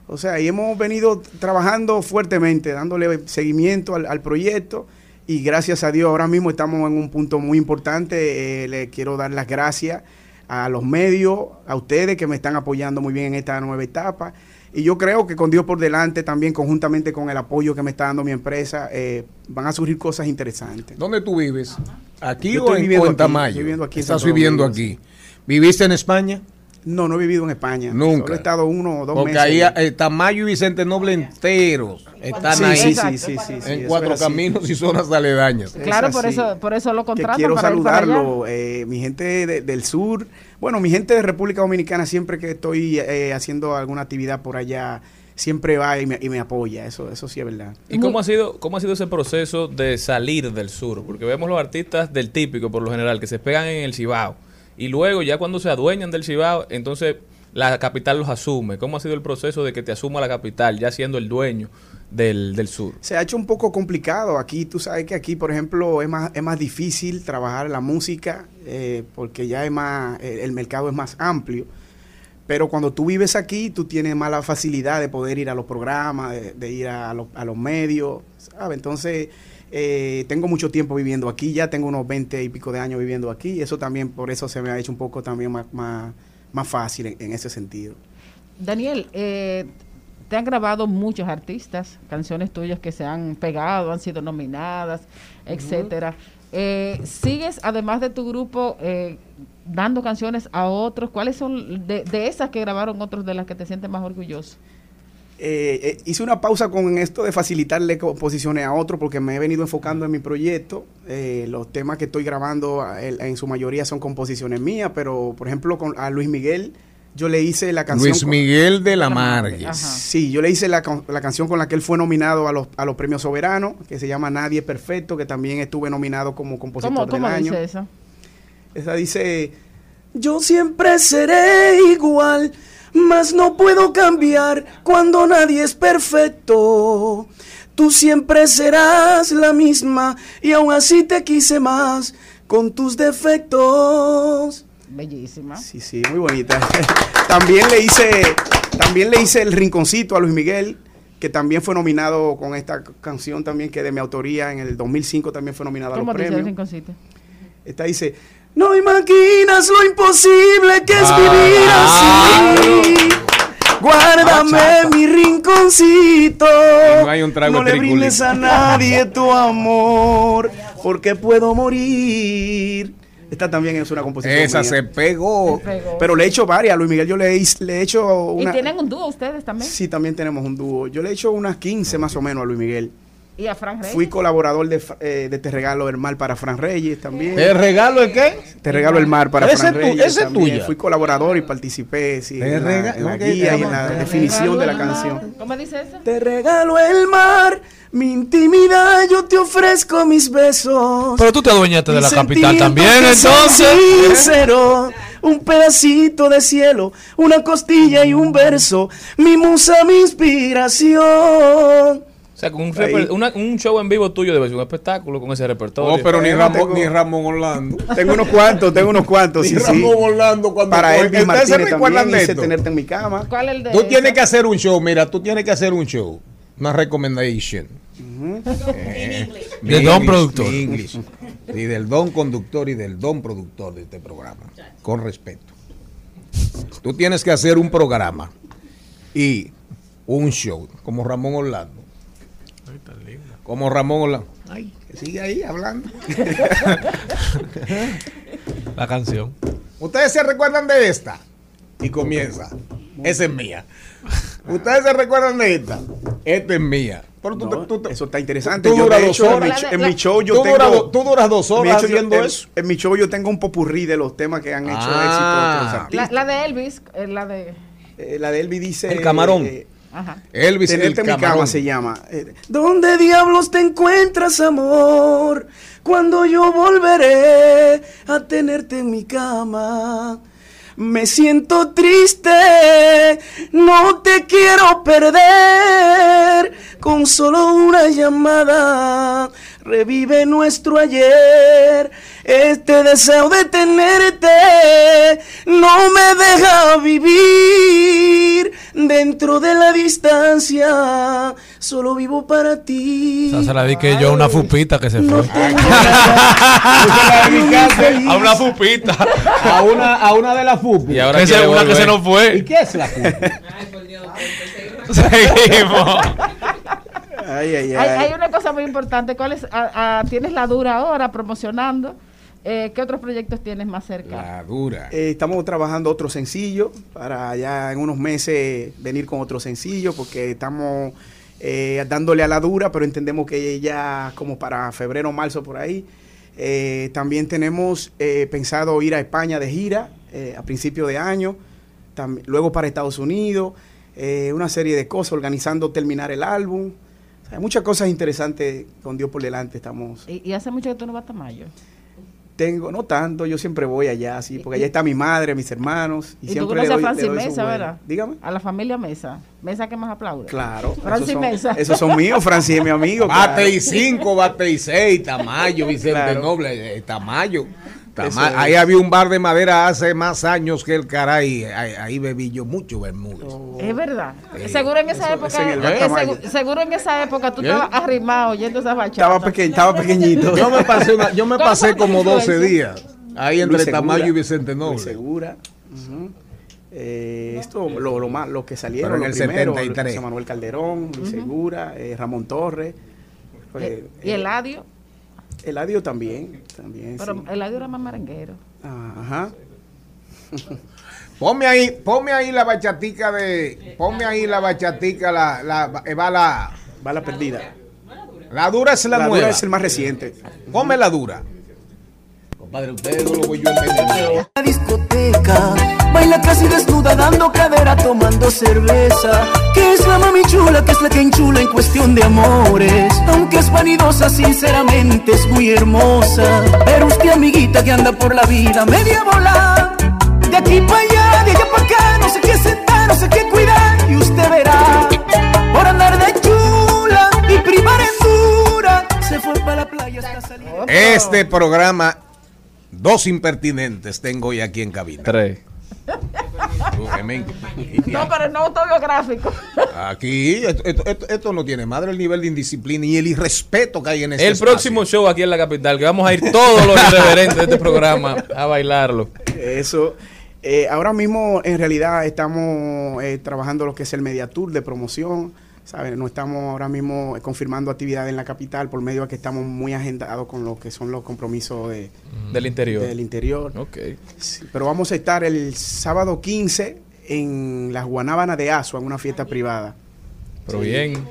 O sea, y hemos venido trabajando fuertemente, dándole seguimiento al, al proyecto. Y gracias a Dios, ahora mismo estamos en un punto muy importante. Eh, le quiero dar las gracias a los medios, a ustedes que me están apoyando muy bien en esta nueva etapa. Y yo creo que con Dios por delante, también conjuntamente con el apoyo que me está dando mi empresa, eh, van a surgir cosas interesantes. ¿Dónde tú vives? ¿Aquí Yo o en, viviendo o en aquí, Tamayo? estoy viviendo aquí en Estás viviendo aquí. ¿Viviste en España? No, no he vivido en España. Nunca. Solo he estado uno o dos Porque meses. ahí allá. eh, Tamayo y Vicente Noble enteros están Sí, ahí. sí, sí, sí, sí, sí, en cuatro caminos y zonas aledañas. Claro, Es por eso, por eso lo que contratan quiero para ir para allá. saludarlo, eh, mi gente de- del sur, bueno, mi gente de República Dominicana, siempre que estoy eh, haciendo alguna actividad por allá, siempre va y me, y me apoya, eso eso sí es verdad. ¿Y cómo ha sido cómo ha sido ese proceso de salir del sur? Porque vemos los artistas del típico, por lo general, que se pegan en el Cibao. Y luego, ya cuando se adueñan del Cibao, entonces la capital los asume. ¿Cómo ha sido el proceso de que te asuma la capital, ya siendo el dueño del, del sur? Se ha hecho un poco complicado aquí, tú sabes que aquí, por ejemplo, es más, es más difícil trabajar la música eh, porque ya es más, eh, el mercado es más amplio. Pero cuando tú vives aquí, tú tienes más la facilidad de poder ir a los programas, de, ir a, los- a los medios, ¿sabes? Entonces, eh, tengo mucho tiempo viviendo aquí, ya tengo unos 20 y pico de años viviendo aquí, y eso también, por eso se me ha hecho un poco también más, más, más fácil en, en ese sentido. Daniel, eh, te han grabado muchos artistas, canciones tuyas que se han pegado, han sido nominadas, etcétera. Eh, ¿Sigues, además de tu grupo, eh, dando canciones a otros? ¿Cuáles son de, de esas que grabaron otros de las que te sientes más orgulloso? Eh, eh, hice una pausa con esto de facilitarle composiciones a otros porque me he venido enfocando en mi proyecto. Eh, los temas que estoy grabando en su mayoría son composiciones mías, pero por ejemplo con, a Luis Miguel yo le hice la canción... Luis con- Miguel de la Margue. Sí, yo le hice la, la canción con la que él fue nominado a los, a los premios soberanos, que se llama Nadie es Perfecto, que también estuve nominado como compositor ¿Cómo, del cómo año. dice eso? Esa dice, yo siempre seré igual, mas no puedo cambiar cuando nadie es perfecto. Tú siempre serás la misma y aún así te quise más con tus defectos. Bellísima. Sí, sí, muy bonita. también le hice, también le hice el rinconcito a Luis Miguel, que también fue nominado con esta canción también que de mi autoría en el 2005 también fue nominado a los ¿Cómo dice el premios. rinconcito? Esta dice, no imaginas lo imposible que es Ah, vivir así. Guárdame mi rinconcito. no hay un trago No le brindes a nadie tu amor, porque puedo morir. Esta también es una composición. Esa mía. se pegó. Se pegó. Pero le he hecho varias. A Luis Miguel yo le he, le he hecho ¿Y una. tienen un dúo ustedes también? Sí, también tenemos un dúo. Yo le he hecho unas 15 más o menos a Luis Miguel. Y a Fran Reyes. Fui colaborador de, eh, de Te Regalo el Mar para Fran Reyes también. ¿Te regalo el qué? Te regalo el mar para Fran tu- Reyes. ese es también. tuya. Fui colaborador y participé sí, Te en, la, en guía y en la regalo definición de la el mar. canción. ¿Cómo dice eso? Te regalo el mar, mi intimidad, yo te ofrezco mis besos. Pero tú te adueñaste de la capital también, entonces. Sincero, un pedacito de cielo, una costilla y un verso, mi musa, mi inspiración. O sea, con un, Ahí. reper- una- un show en vivo tuyo debe ser un espectáculo con ese repertorio. Oh, pero ni Ramón, tengo- ni Ramón Orlando. Tengo unos cuantos, tengo unos cuantos, Ni sí, sí. Ramón Orlando cuando Para Elvis ¿Ustedes se recuerdan de esto? tenerte en mi cama. ¿Cuál es el de Tú tienes esa? que hacer un show, mira, tú tienes que hacer un show. Una recommendation. Eh, mi De don productor. English. Y del don conductor y del don productor de este programa. Con respeto. Tú tienes que hacer un programa y un show, como Ramón Orlando. Como Ramón Orlando. Ay, que sigue ahí hablando. La canción. ¿Ustedes se recuerdan de esta? Y comienza. Esa es mía. ¿Ustedes se recuerdan de esta? Esta es mía. Pero tú, No, tú- tú- eso está interesante. tú Yo, duras dos hecho, en mi, horas. en mi show yo tengo... tú duras dos horas haciendo eso. En mi show yo tengo un popurrí de los temas que han hecho Ah. éxito otros La, de Elvis, eh, la de... Eh, la de Elvis dice... El camarón. eh, Ajá. Elvis el Tenerte en mi camarón. cama se llama. Eh, ¿Dónde diablos te encuentras, amor? Cuando yo volveré a tenerte en mi cama. Me siento triste, no te quiero perder. Con solo una llamada revive nuestro ayer. Este deseo de tenerte no me deja vivir dentro de la distancia. Solo vivo para ti. O sea, se la dediqué yo a una fupita que se fue. a una fupita. A una, a una de las FUPI. Y ahora quiere es una que se nos fue. ¿Y qué es la FUPI? Seguimos. Ay, ay, Hay, ay. hay una cosa muy importante. ¿Cuál es? Ah, ah, tienes la dura ahora promocionando. Eh, ¿Qué otros proyectos tienes más cerca? La dura. Eh, estamos trabajando otro sencillo para ya en unos meses venir con otro sencillo porque estamos eh, dándole a la dura, pero entendemos que ya como para febrero o marzo por ahí. Eh, también tenemos eh, pensado ir a España de gira eh, a principio de año, luego para Estados Unidos, eh, una serie de cosas, organizando terminar el álbum. O sea, muchas cosas interesantes con Dios por delante estamos. Y, y hace mucho que tú no vas a Tamayo. Tengo, no tanto, yo siempre voy allá, sí, porque allá está mi madre, mis hermanos. Y, Y, tú siempre conoces le a Francis Mesa. ¿verdad? Dígame. A la familia Mesa. Mesa que más aplaude. Claro. Francis esos son, Mesa. Esos son míos, Francis es mi amigo. Bate claro. y 5, bate y 6, Tamayo, Vicente Claro. Noble, eh, Tamayo. Ahí había un bar de madera hace más años que el caray. Ahí, ahí bebí yo mucho Bermúdez. Es verdad. Sí. Seguro en esa Eso- época, en eh, seguro en esa época tú ¿Qué? estabas arrimado oyendo esa bachata. Estaba, peque- estaba pequeñito. Yo me pasé, una- yo me ¿Cómo pasé fue como que 12 hizo días. Ahí entre Luis Segura. Tamayo y Vicente Luis Noble. Segura. Eh, esto, lo, lo más, lo que salieron, Pero en lo el primero, 73. José Manuel Calderón, Luis Segura, eh, Ramón Torres. pues, Eh, y eh, Eladio, Eladio también, también, pero sí. Eladio era más merenguero. Ajá. Ponme ahí, ponme ahí la bachatica de. Ponme ahí la bachatica, la, la, eh, va la, Va la perdida. la dura es la, La, nueva. dura es el más reciente. Ponme la dura. Compadre, ustedes no lo voy yo envenenar. la discoteca Baila casi desnuda dando cadera tomando cerveza. Que es la mami chula, que es la que enchula en cuestión de amores. Aunque es vanidosa, sinceramente es muy hermosa. Pero usted amiguita que anda por la vida media bola. De aquí para allá, de allá para acá, no sé qué sentar, no sé qué cuidar. Y usted verá, por andar de chula y primar en dura Se fue para la playa hasta salir. Este programa, dos impertinentes tengo hoy aquí en cabina. Tres. No, pero no autobiográfico. Aquí, esto, esto- esto- esto no tiene madre el nivel de indisciplina y el irrespeto que hay en este El próximo show aquí en la capital, que vamos a ir todos los irreverentes de este programa a bailarlo. Eso. eh, ahora mismo, en realidad, estamos eh, trabajando lo que es el Media Tour de promoción. ¿Sabes? No estamos ahora mismo confirmando actividades en la capital por medio de que estamos muy agendados con lo que son los compromisos de, Del interior. del interior. Ok. Sí, pero vamos a estar el sábado 15 en las Guanábanas de Asua, en una fiesta privada. Pero bien.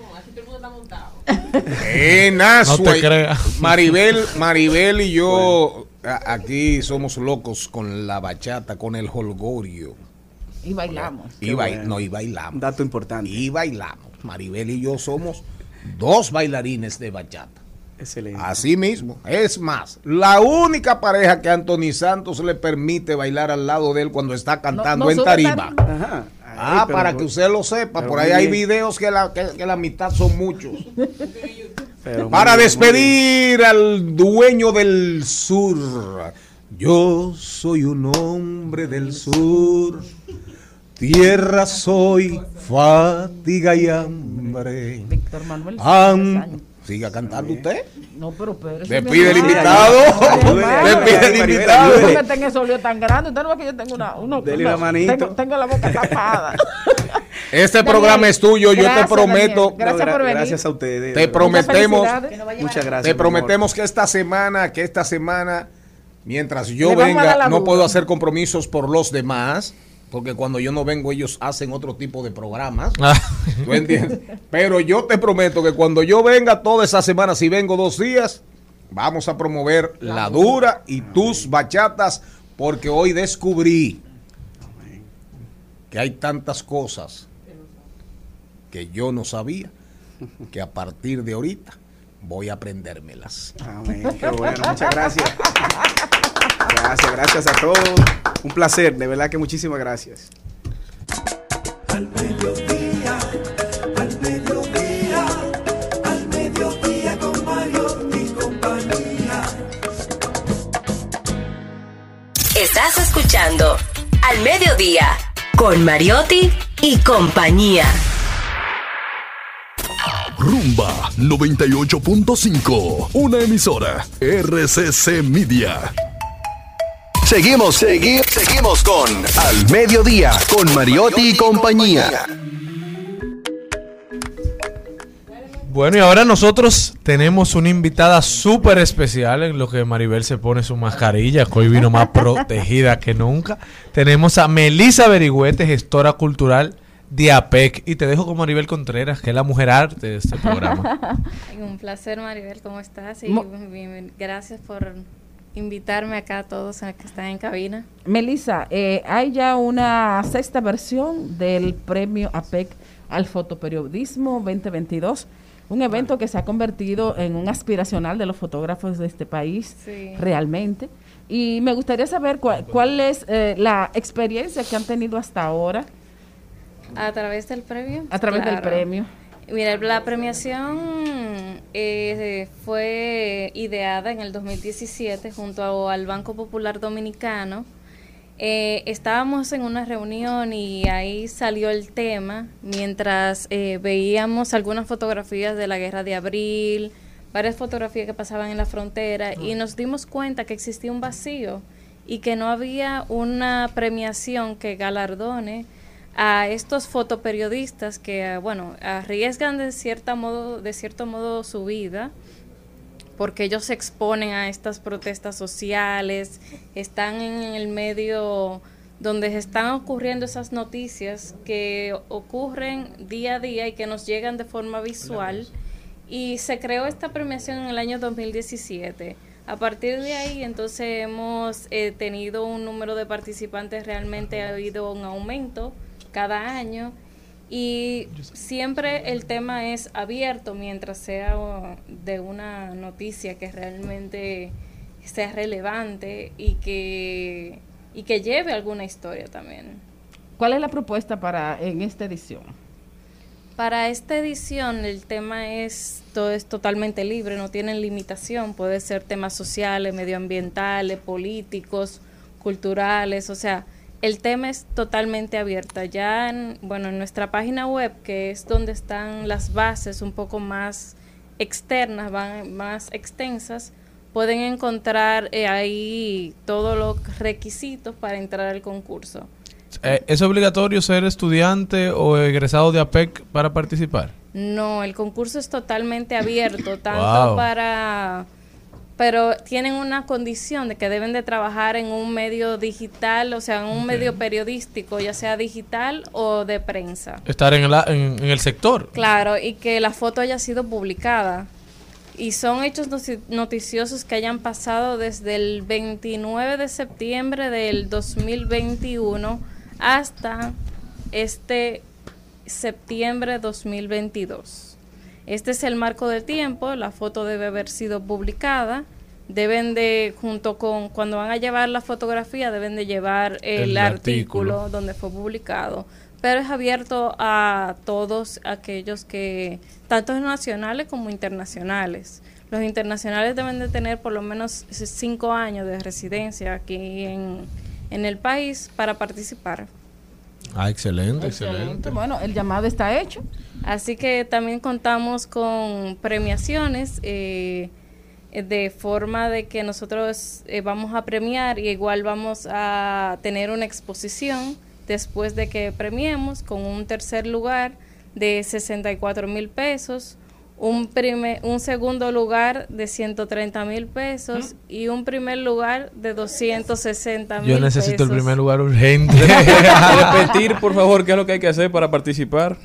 En Asua. No te creas. Maribel, Maribel y yo aquí somos locos con la bachata, con el holgorio. Y bailamos. Y, bail- no, y bailamos. Dato importante. Y bailamos. Maribel y yo somos dos bailarines de bachata. Excelente. Así mismo. Es más, la única pareja que Anthony Santos le permite bailar al lado de él cuando está cantando no en tarima. Ajá. Ah, pero- para que usted lo sepa. pero Por ahí hay videos que la, que, que la mitad son muchos. Pero Para despedir al dueño del sur. Yo soy un hombre del sur. Tierra soy, fatiga y hambre. Víctor Manuel. Am- Siga cantando usted. No, pero espérese, Despide el mi hermano. invitado. Hermano. Despide el invitado. No me tenga ese olio tan grande. Usted no ve que yo tengo una. uno- Dele una- la manito. Tengo, tengo la boca tapada. Este Daniel, programa es tuyo. Yo te gracias, prometo. Daniel. Gracias por venir. Gracias a ustedes. Te prometemos. Muchas gracias. Te prometemos que esta semana, que esta semana, mientras yo Le venga, no puedo hacer compromisos por los demás, porque cuando yo no vengo ellos hacen otro tipo de programas. Ah. ¿Tú entiendes? Pero yo te prometo que cuando yo venga toda esa semana, si vengo dos días, vamos a promover la dura y tus bachatas, porque hoy descubrí que hay tantas cosas que yo no sabía, que a partir de ahorita voy a aprendérmelas. Amén. Qué bueno, muchas gracias. Gracias, gracias a todos. Un placer, de verdad que muchísimas gracias. Al mediodía, al mediodía, al mediodía con Mario y compañía. Estás escuchando Al Mediodía con Mariotti y compañía. Rumba 98.5. Una emisora. RCC Media. Seguimos, seguimos, seguimos con Al Mediodía, con Mariotti y compañía. Bueno, y ahora nosotros tenemos una invitada súper especial en lo que Maribel se pone su mascarilla, que hoy vino más protegida que nunca. Tenemos a Melisa Berigüete, gestora cultural de APEC. Y te dejo con Maribel Contreras, que es la mujer arte de este programa. Un placer, Maribel, ¿cómo estás? Y bien- gracias por invitarme acá a todos a que están en cabina. Melissa, eh, hay ya una sexta versión del premio APEC al fotoperiodismo 2022, un evento que se ha convertido en un aspiracional de los fotógrafos de este país Sí. realmente. Y me gustaría saber cuál, cuál es eh, la experiencia que han tenido hasta ahora A través del premio. a través del premio. Mira, la premiación eh, fue ideada en el 2017 junto al Banco Popular Dominicano. Eh, estábamos en una reunión y ahí salió el tema mientras eh, veíamos algunas fotografías de la guerra de abril, varias fotografías que pasaban en la frontera y nos dimos cuenta que existía un vacío y que no había una premiación que galardone a estos fotoperiodistas que, eh, bueno, arriesgan de cierta modo, de cierto modo su vida porque ellos se exponen a estas protestas sociales, están en el medio donde se están ocurriendo esas noticias que ocurren día a día y que nos llegan de forma visual. Y se creó esta premiación en el año 2017. A partir de ahí, entonces hemos eh, tenido un número de participantes, realmente ha habido un aumento cada año y siempre el tema es abierto mientras sea de una noticia que realmente sea relevante y que, y que lleve alguna historia también. ¿Cuál es la propuesta para en esta edición? Para esta edición el tema es, todo es totalmente libre, no tienen limitación, puede ser temas sociales, medioambientales, políticos, culturales, o sea, el tema es totalmente abierto. Ya en, bueno, en nuestra página web, que es donde están las bases un poco más externas, van- más extensas, pueden encontrar eh, ahí todos los requisitos para entrar al concurso. Eh, ¿Es obligatorio ser estudiante o egresado de APEC para participar? No, el concurso es totalmente abierto, tanto Wow. para pero tienen una condición de que deben de trabajar en un medio digital, o sea, en un medio periodístico, ya sea digital o de prensa. Estar en el, en, en el sector. Claro, y que la foto haya sido publicada. Y son hechos noticiosos que hayan pasado desde el 29 de septiembre del 2021 hasta este septiembre 2022. Este es el marco del tiempo, la foto debe haber sido publicada. Deben de, junto con, cuando van a llevar la fotografía, deben de llevar el, El artículo artículo. donde fue publicado. Pero es abierto a todos aquellos que, tanto nacionales como internacionales. Los internacionales deben de tener por lo menos cinco años de residencia aquí en, en el país para participar. Ah, excelente, excelente. Excelente. Bueno, el llamado está hecho. Así que también contamos con premiaciones eh, eh, de forma de que nosotros eh, vamos a premiar y igual vamos a tener una exposición después de que premiemos con un tercer lugar de 64 mil pesos, un, prime- un segundo lugar de 130 mil pesos y un primer lugar de 260 mil Yo necesito el primer lugar urgente. Repetir, por favor, qué es lo que hay que hacer para participar.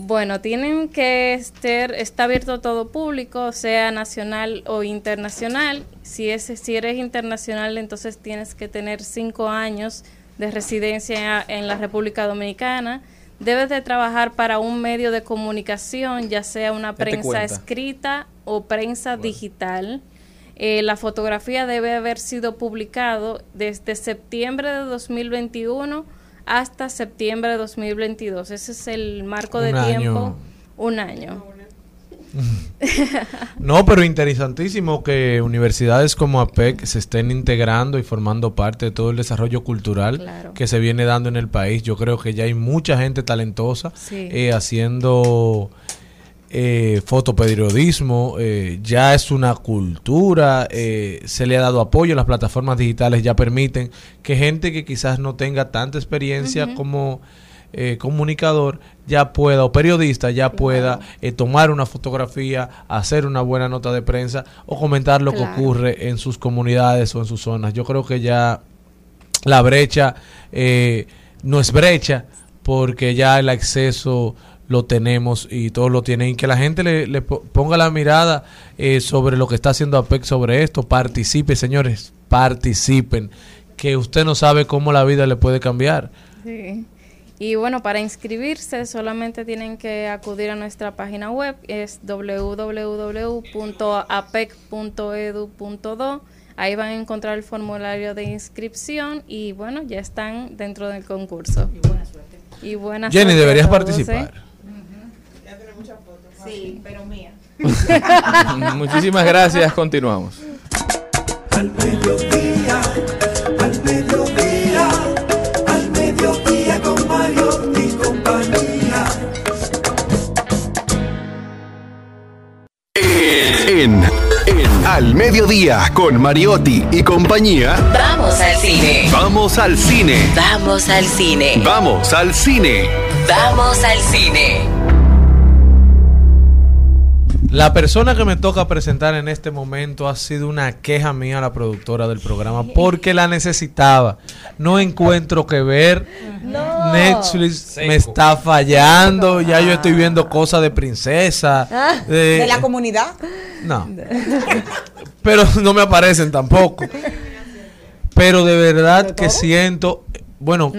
Bueno, tienen que estar, está abierto a todo público, sea nacional o internacional. Si, es, si eres internacional, entonces tienes que tener cinco años de residencia en la República Dominicana. Debes de trabajar para un medio de comunicación, ya sea una prensa escrita o prensa digital. Eh, la fotografía debe haber sido publicado desde septiembre de 2021 hasta septiembre de 2022. Ese es el marco de Un año. tiempo. Un año. No, pero interesantísimo que universidades como APEC se estén integrando y formando parte de todo el desarrollo cultural Claro. que se viene dando en el país. Yo creo que ya hay mucha gente talentosa Sí. eh, haciendo eh, fotoperiodismo, eh, ya es una cultura, eh, se le ha dado apoyo, las plataformas digitales ya permiten que gente que quizás no tenga tanta experiencia como eh, comunicador ya pueda o periodista ya pueda eh, tomar una fotografía, hacer una buena nota de prensa o comentar lo Claro. que ocurre en sus comunidades o en sus zonas. Yo creo que ya la brecha eh, no es brecha porque ya el acceso lo tenemos y todos lo tienen y que la gente le, le po- ponga la mirada eh, sobre lo que está haciendo APEC sobre esto, participe señores, participen, que usted no sabe cómo la vida le puede cambiar. Sí. Y bueno, para inscribirse solamente tienen que acudir a nuestra página web, es www.apec.edu.do. Ahí van a encontrar el formulario de inscripción y bueno, ya están dentro del concurso. Y buena suerte. Y buena Jenny, suerte deberías todos, participar. ¿eh? Sí, pero mía. Muchísimas gracias, continuamos. Al Mediodía con Mariotti y compañía. Vamos al cine. Vamos al cine. Vamos al cine. Vamos al cine. Vamos al cine. La persona que me toca presentar en este momento ha sido una queja mía a la productora del programa porque la necesitaba. No encuentro que ver. Netflix me está fallando. Ya yo estoy viendo cosas de princesa. de la comunidad. No. Pero no me aparecen tampoco. Pero de verdad que siento, bueno,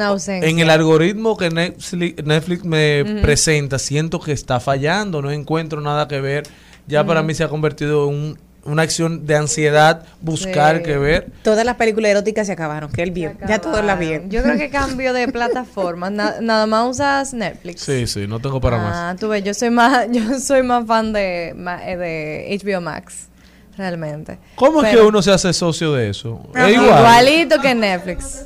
en el algoritmo que Netflix, Netflix me presenta, siento que está fallando, no encuentro nada que ver. Ya para mí se ha convertido en un- una acción de ansiedad, buscar Sí. que ver. Todas las películas eróticas se acabaron, que él vio. Ya todos la vieron. Yo creo que cambio de plataforma. Na- nada más usas Netflix. Sí, sí, no tengo para más. Ah, tú ves, yo soy más, yo soy más fan de, ma- eh, de HBO Max, realmente. ¿Cómo es que uno se hace socio de eso? Ajá. Es igual. Igualito que Netflix.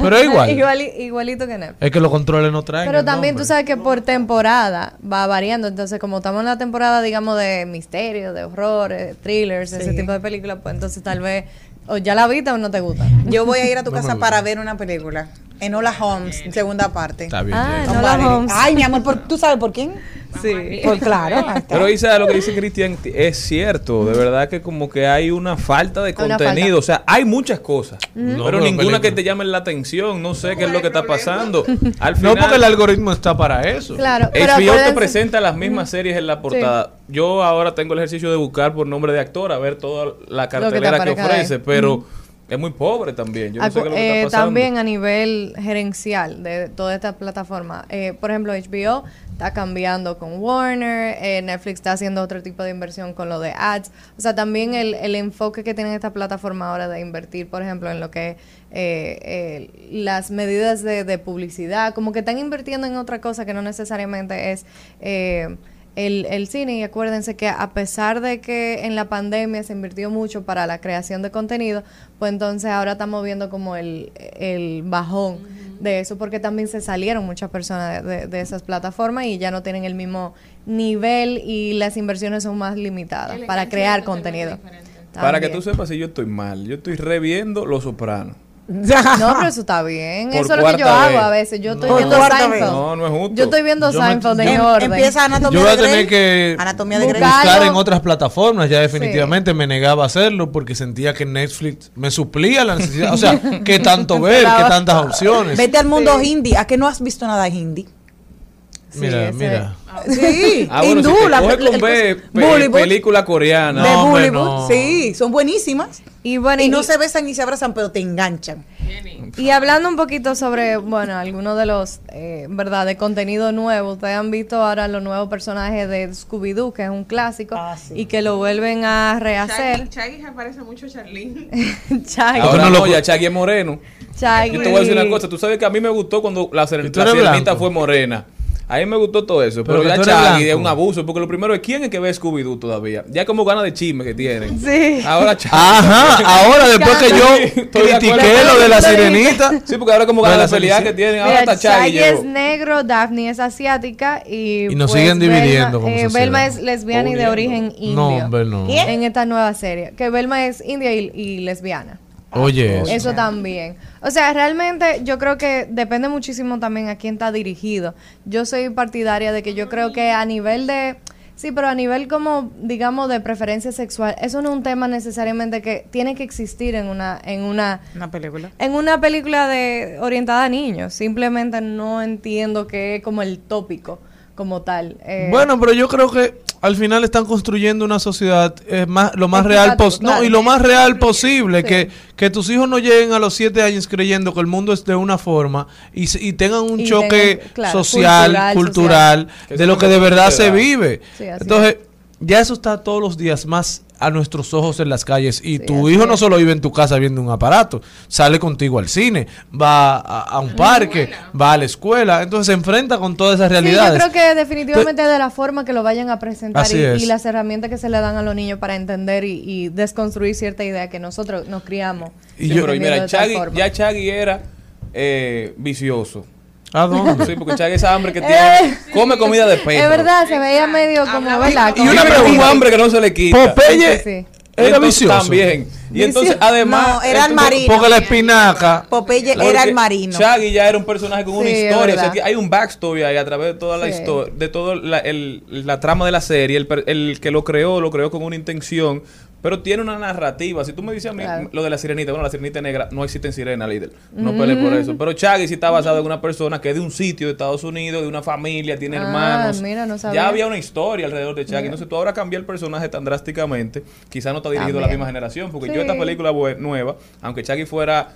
Pero es igual. Iguali- igualito que Netflix. Es que los controles no traen. Pero también tú sabes que por temporada va variando. Entonces, como estamos en la temporada, digamos, de misterio, de horror, de thrillers, ese tipo de películas, pues entonces tal vez o ya la viste o no te gusta. Yo voy a ir a tu No casa para ver una película. Enola Holmes, segunda parte. Está bien. Ah, Enola Valerie. Holmes. Ay, mi amor, ¿por- ¿tú sabes por quién? Sí, pues claro. Pero Isa, lo que dice Cristian es cierto. De verdad que como que hay una falta de contenido. O sea, hay muchas cosas. No, pero ninguna película. que te llame la atención. No sé qué es lo que está pasando. Al No final, porque el algoritmo está para eso. Claro, pero HBO te presenta las mismas series en la portada. Yo ahora tengo el ejercicio de buscar por nombre de actor, a ver toda la cartelera que, ofrece, pero es muy pobre también. Yo no sé qué es lo que Eh, está pasando. también a nivel gerencial de toda esta plataforma. Eh, por ejemplo, HBO está cambiando con Warner, eh, Netflix está haciendo otro tipo de inversión con lo de ads. O sea, también el, el enfoque que tiene esta plataforma ahora de invertir, por ejemplo, en lo que eh, eh, las medidas de, de publicidad, como que están invirtiendo en otra cosa que no necesariamente es... el, el cine y acuérdense que a pesar de que en la pandemia se invirtió mucho para la creación de contenido, pues entonces ahora estamos viendo como el, el bajón de eso porque también se salieron muchas personas de, de- de esas plataformas y ya no tienen el mismo nivel y las inversiones son más limitadas para crear contenido. Para que tú sepas si yo estoy mal, yo estoy reviendo Los Sopranos. No, pero eso está bien. Por eso es lo que yo hago vez. a veces. Yo estoy No. viendo Seinfeld. No, no es justo. Yo estoy viendo Yo me- Seinfeld en Em- orden. Empieza Anatomía Yo voy a tener que Anatomía de Grey. buscar en otras plataformas. Ya definitivamente me negaba a hacerlo porque sentía que Netflix me suplía la necesidad. O sea, que tanto ver, que tantas opciones. Vete al mundo hindi. ¿A qué no has visto nada hindi? Mira, ese- mira. Sí, Ah, bueno, si hindú, la- con pe- película coreana. de No, hombre, Bollywood, no. sí, son buenísimas. Y bueno, Y y- no se besan ni se abrazan, pero te enganchan. Y hablando un poquito sobre, bueno, algunos de los, eh, ¿verdad?, de contenido nuevo. Ustedes han visto ahora los nuevos personajes de Scooby-Doo, que es un clásico, y que lo vuelven a rehacer. Chaggy se parece mucho a Charlene. Chaggy. Ahora no, ya Chaggy es moreno. Chaggy. Yo te voy a decir una cosa. Tú sabes que a mí me gustó cuando la, seren- tú la eres sirenita blanco? fue morena. A mí me gustó todo eso. Pero, Pero ya Chaggy es un abuso. Porque lo primero es quién es que ve Scooby-Doo todavía. Ya como gana de chisme que tienen. Sí. Ahora Chaggy. Ajá, ahora después que yo de critiqué lo de la sirenita. Sí, porque ahora como de gana la la pelea que tienen. Ahora está Chaggy. Shaggy es negro, Daphne es asiática y, Y nos pues, siguen dividiendo como Velma, eh. Velma es lesbiana y de origen indio. No, hombre, no. En esta nueva serie. Que Velma es india y, y lesbiana. Oye, eso. Eso también. O sea, realmente yo creo que depende muchísimo también a quién está dirigido. Yo soy partidaria de que yo creo que a nivel de... Sí, pero a nivel como, digamos, de preferencia sexual, eso no es un tema necesariamente que tiene que existir en una, en una, Una película. en una película de orientada a niños. Simplemente no entiendo que es como el tópico como tal. Eh, Bueno, pero yo creo que al final están construyendo una sociedad eh, más, lo más real pos- no, claro. y lo más real posible, Sí. que, que tus hijos no lleguen a los siete años creyendo que el mundo es de una forma y, y tengan un Y choque tengan, claro, social, cultural, cultural, social. Que de lo que de verdad se vive. Sí, así Entonces, ya eso está todos los días más a nuestros ojos en las calles y tu hijo no solo vive en tu casa viendo un aparato, sale contigo al cine, va a, a un parque, va a la escuela, entonces se enfrenta con todas esas Sí, yo realidades. creo que definitivamente de la forma que lo vayan a presentar y, y las herramientas que se le dan a los niños para entender y, y desconstruir cierta idea que nosotros nos criamos. Sí, yo- pero mira, forma. ya Chaggy era eh, vicioso. ¿A dónde? Sí, porque Chaggy esa hambre que Eh, tiene. come comida de perro. Es verdad, se veía medio como, ¿verdad? Y una un hambre que no se le quita. Popeye era Entonces, vicioso. También. Y entonces, además. No, era el marino. Porque la espinaca. Popeye era el marino. Shaggy ya era un personaje con una Sí, historia. o sea, hay un backstory ahí a través de toda la Sí. historia, de toda la, el- la trama de la serie. El, per- el que lo creó, lo creó con una intención. Pero tiene una narrativa. Si tú me dices a mí Claro. lo de la sirenita, bueno, la sirenita negra no existe en sirena, líder. No pelees por eso. Pero Shaggy sí está basado en una persona que es de un sitio de Estados Unidos, de una familia, tiene Ah, hermanos. mira, no sabía. ya había una historia alrededor de Shaggy. Mira. Entonces tú ahora cambiar el personaje tan drásticamente, quizá no está dirigido a la misma generación. Porque Sí. yo esta película nueva, aunque Shaggy fuera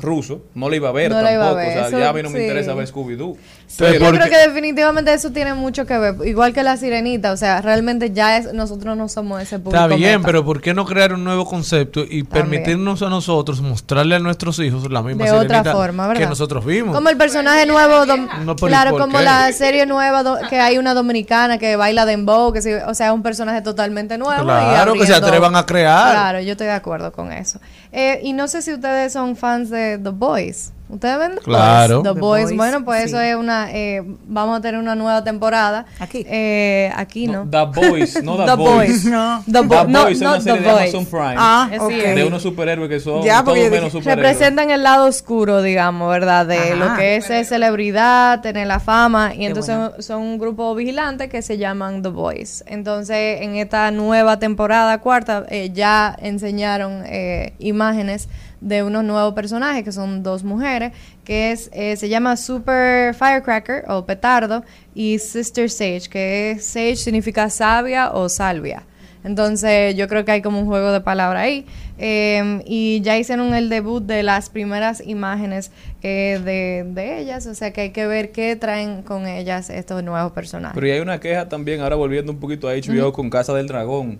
ruso, no la iba a ver No a tampoco. ver, O sea, eso ya a mí no me sí. interesa ver Scooby-Doo. Sí, Pero- yo creo que definitivamente eso tiene mucho que ver. Igual que la sirenita, o sea, realmente ya es, nosotros no somos ese público. Está bien, meta. pero ¿por qué no crear un nuevo concepto y permitirnos a nosotros mostrarle a nuestros hijos la misma de otra sirenita forma, ¿verdad? que nosotros vimos? Como el personaje nuevo, No, pero ¿y claro, como qué? la serie nueva do- que hay una dominicana que baila dembow, que o sea, es un personaje totalmente nuevo. y Claro, que se atrevan a crear. Claro, yo estoy de acuerdo con eso. Eh, y no sé si ustedes son fans de The Boys. ¿Ustedes ven? The Claro. Boys? The The Boys. Boys, Bueno, pues sí. eso es una. eh, vamos a tener una nueva temporada. Aquí. Eh, aquí no. The Boys, no The, The Boys. Boys. No. The, The Bo- no, Boys es no una The serie de. Amazon Prime. Ah, Es ok. cierto. De unos superhéroes que son Ya, todos menos superhéroes. Representan el lado oscuro, digamos, ¿verdad? De Ajá. lo que es eh, celebridad, tener la fama. Y entonces son un grupo vigilante que se llaman The Boys. Entonces, en esta nueva temporada, cuarta, eh, ya enseñaron eh, imágenes de unos nuevos personajes que son dos mujeres, que es eh, se llama Super Firecracker o Petardo y Sister Sage, que es Sage significa sabia o salvia. Entonces yo creo que hay como un juego de palabras ahí. Eh, y ya hicieron el debut de las primeras imágenes que de, de ellas, o sea que hay que ver qué traen con ellas estos nuevos personajes. Pero y hay una queja también, ahora volviendo un poquito a HBO con Casa del Dragón.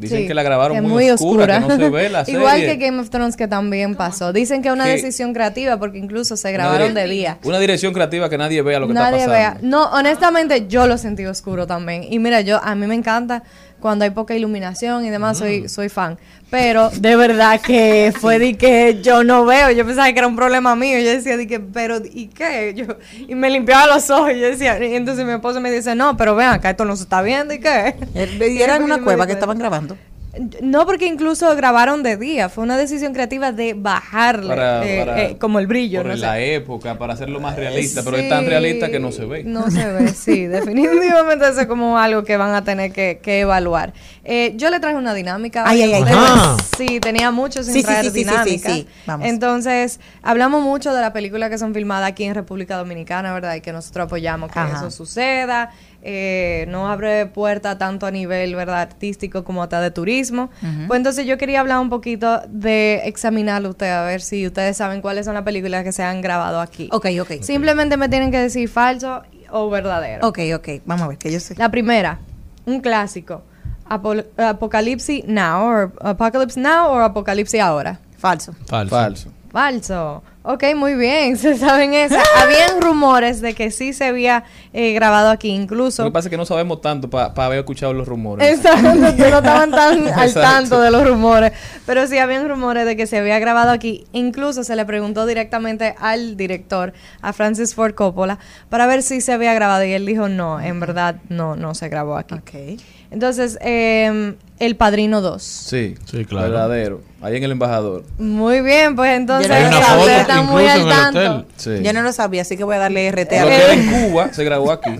Dicen Sí, que la grabaron muy, oscura, que no se ve la serie. Igual que Game of Thrones que también pasó. Dicen que es una Que- decisión creativa porque incluso se grabaron de día. Una dirección creativa que nadie vea lo que Nadie está vea. pasando. No, honestamente yo lo sentí oscuro también. Y mira, yo a mí me encanta cuando hay poca iluminación y demás, Mm. soy soy fan. Pero de verdad que fue de que yo no veo. Yo pensaba que era un problema mío. Yo decía de que, pero ¿y qué? Yo, y me limpiaba los ojos. Y yo decía, y entonces mi esposo me dice, no, pero vean, acá esto no se está viendo. ¿Y qué? Y era en una cueva que estaban grabando. No, porque incluso grabaron de día. Fue una decisión creativa de bajarle Para- eh, para- eh, como el brillo. Por no sé. la época, para hacerlo más realista, pero es tan realista que no se ve. No se ve, sí, definitivamente eso es como algo que van a tener que, que evaluar. Eh, yo le traje una dinámica. Ay, ay, ay. Sí, tenía mucho sin Sí, traer sí, sí, sí, dinámica. sí, sí. Vamos. Entonces, hablamos mucho de las películas que son filmadas aquí en República Dominicana, ¿verdad? Y que nosotros apoyamos que Ajá. eso suceda. Eh, no abre puerta tanto a nivel, ¿verdad? Artístico como hasta de turismo. Ujú. Pues entonces yo quería hablar un poquito de examinarlo usted, a ver si ustedes saben cuáles son las películas que se han grabado aquí. Ok, ok. Simplemente me tienen que decir falso o verdadero. Ok, ok. Vamos a ver, que yo sé. La primera, un clásico. Apo- Apocalipsis Now, or Apocalypse Now o Apocalipsis Ahora. Falso. Falso. Falso. Falso. Ok, muy bien, se saben esa. Habían rumores de que sí se había eh, grabado aquí, incluso. Lo que pasa es que no sabemos tanto para haber escuchado los rumores. Exacto, no estaban tan al tanto de los rumores. Pero sí habían rumores de que se había grabado aquí. Incluso se le preguntó directamente al director, a Francis Ford Coppola, para ver si se había grabado. Y él dijo, no, en verdad no, no se grabó aquí. Entonces, eh, El Padrino 2. Sí, Sí, claro. verdadero. Ahí en el embajador. Muy bien, pues entonces Hay una ustedes foto están muy incluso al en el tanto. hotel. Sí. Yo no lo sabía, así que voy a darle RT Lo a que era en Cuba se grabó aquí.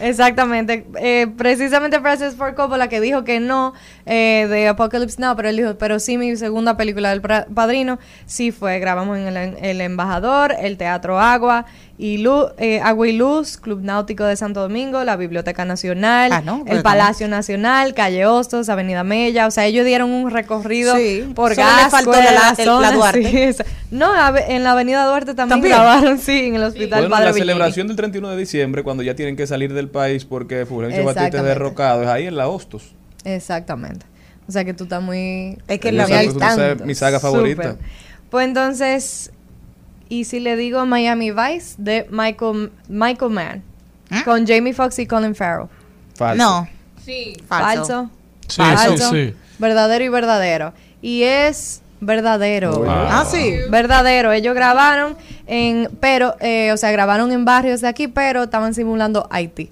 Exactamente. Eh, precisamente Francis Ford Coppola que dijo que no eh, de Apocalypse Now, pero él dijo, pero sí mi segunda película del pra- Padrino, sí fue, grabamos en el, el Embajador, el Teatro Agua y Lu- eh, Agua y Luz, Club Náutico de Santo Domingo, la Biblioteca Nacional, Ah, ¿no? el Palacio Nacional, Calle Hostos, Avenida Mella, o sea, ellos dieron un recorrido Sí, por Gasco, faltó la- la, el- zona, la Duarte. sí, no, en la Avenida Duarte también, ¿También? grabaron, sí, en el Hospital Bueno, Padre la Villini. celebración del 31 de diciembre, cuando ya tienen que salir del país porque Fulgencio Batista es derrocado, es ahí en la Hostos. Exactamente. O sea que tú estás muy. Es que la mi saga favorita. Pues entonces, ¿y si le digo Miami Vice de Michael, Michael Mann? ¿Ah? Con Jamie Foxx y Colin Farrell. Falso. No. Sí. Falso. Sí, Falso. sí, sí. Verdadero y verdadero. Y es verdadero. Ah, sí. Verdadero. Ellos grabaron en, pero, eh, o sea, grabaron en barrios de aquí, pero estaban simulando Haití.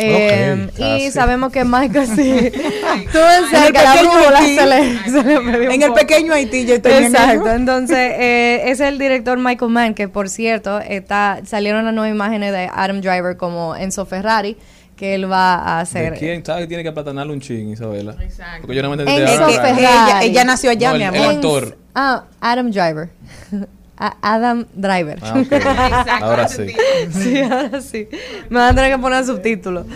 Eh, Ok, y ah, sí. sabemos que Michael sí. Tú En en el cerca, la pequeño brújula Haití. se le, se le perdió un En el poco. pequeño Haití yo estoy Exacto, entonces eh, es el director Michael Mann, que por cierto, está salieron las nuevas imágenes de Adam Driver como Enzo Ferrari, que él va a hacer. ¿De quién sabe que tiene que aplatanarle un chin, Isabela? Exacto. Porque yo no me En entendí ella, ella nació allá, No, mi el- amor. el actor. Ah, Adam Driver. A- Adam Driver. Ah, ok. Exacto, Ahora sí. Sí, ahora sí. Me van a tener que poner subtítulos.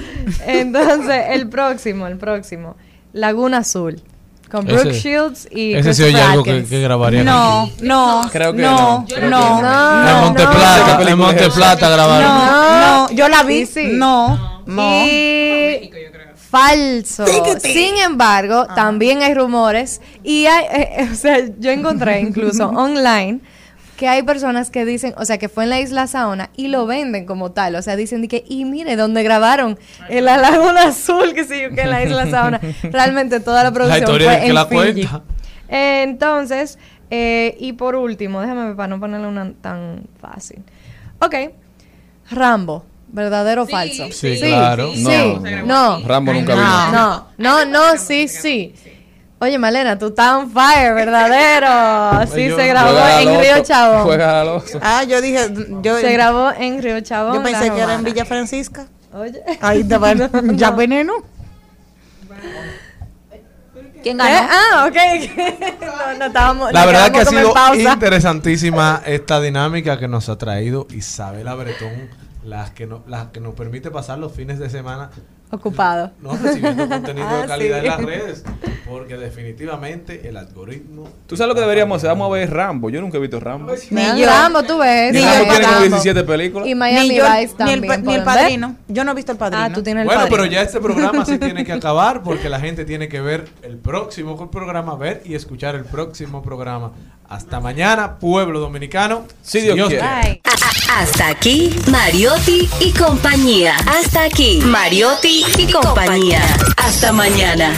Entonces, el próximo, el próximo. Laguna Azul. Con Ese- Brooke Shields y Ese sí oye algo que, que grabaría. No, no, Creo que no, no. No no, En Monte no. En Monte Plata grabaron. no, no, yo la vi, Sí, sí. no, no. Y falso. Sin embargo, también hay rumores y hay, eh, eh, o sea, yo encontré incluso online que hay personas que dicen, o sea, que fue en la isla Saona y lo venden como tal, o sea, dicen de que, y mire, donde grabaron en la Laguna Azul, que sí, que en la isla Saona, realmente toda la producción historia fue del que en la Fiji. cuenta. Eh, Entonces, Eh, y por último, déjame para no ponerle una tan fácil. Ok. Rambo. ¿Verdadero o falso? Sí, claro. Sí, No, no. no. Rambo nunca no, vino. No, no, no, sí, sí. Oye, Malena, tú estás on fire, verdadero. Sí, Yo- se grabó en Río Chabón. juega. Ah, yo dije, yo Se grabó en Río Chabón. Yo pensé que era en. Villa Francisca. Oye. Ahí estaba No, ya no. veneno. ¿Quién ¿Eh? Ah, ok. no, no estábamos. La verdad que ha sido interesantísima esta dinámica que nos ha traído Isabela Bretón, las que, no, las que nos permite pasar los fines de semana Ocupado. no recibiendo contenido Ah, de calidad sí. en las redes, porque definitivamente el algoritmo Tú sabes lo que deberíamos hacer. Vamos a ver Rambo. Yo nunca he visto Rambo. Ni yo. Rambo, tú ves. Ni sí, Rambo tiene como Rambo. 17 películas. Y Miami Ni yo, Vice ni el, también. ni el ¿pueden ver? padrino. Yo no he visto el padrino. Ah, tú tienes el Bueno, padrino. pero ya este programa se tiene que acabar porque la gente tiene que ver el próximo programa, ver y escuchar el próximo programa. Hasta mañana, pueblo dominicano. Si Dios quiere. Hasta aquí, Mariotti y compañía. Hasta aquí, Mariotti y compañía. Hasta mañana.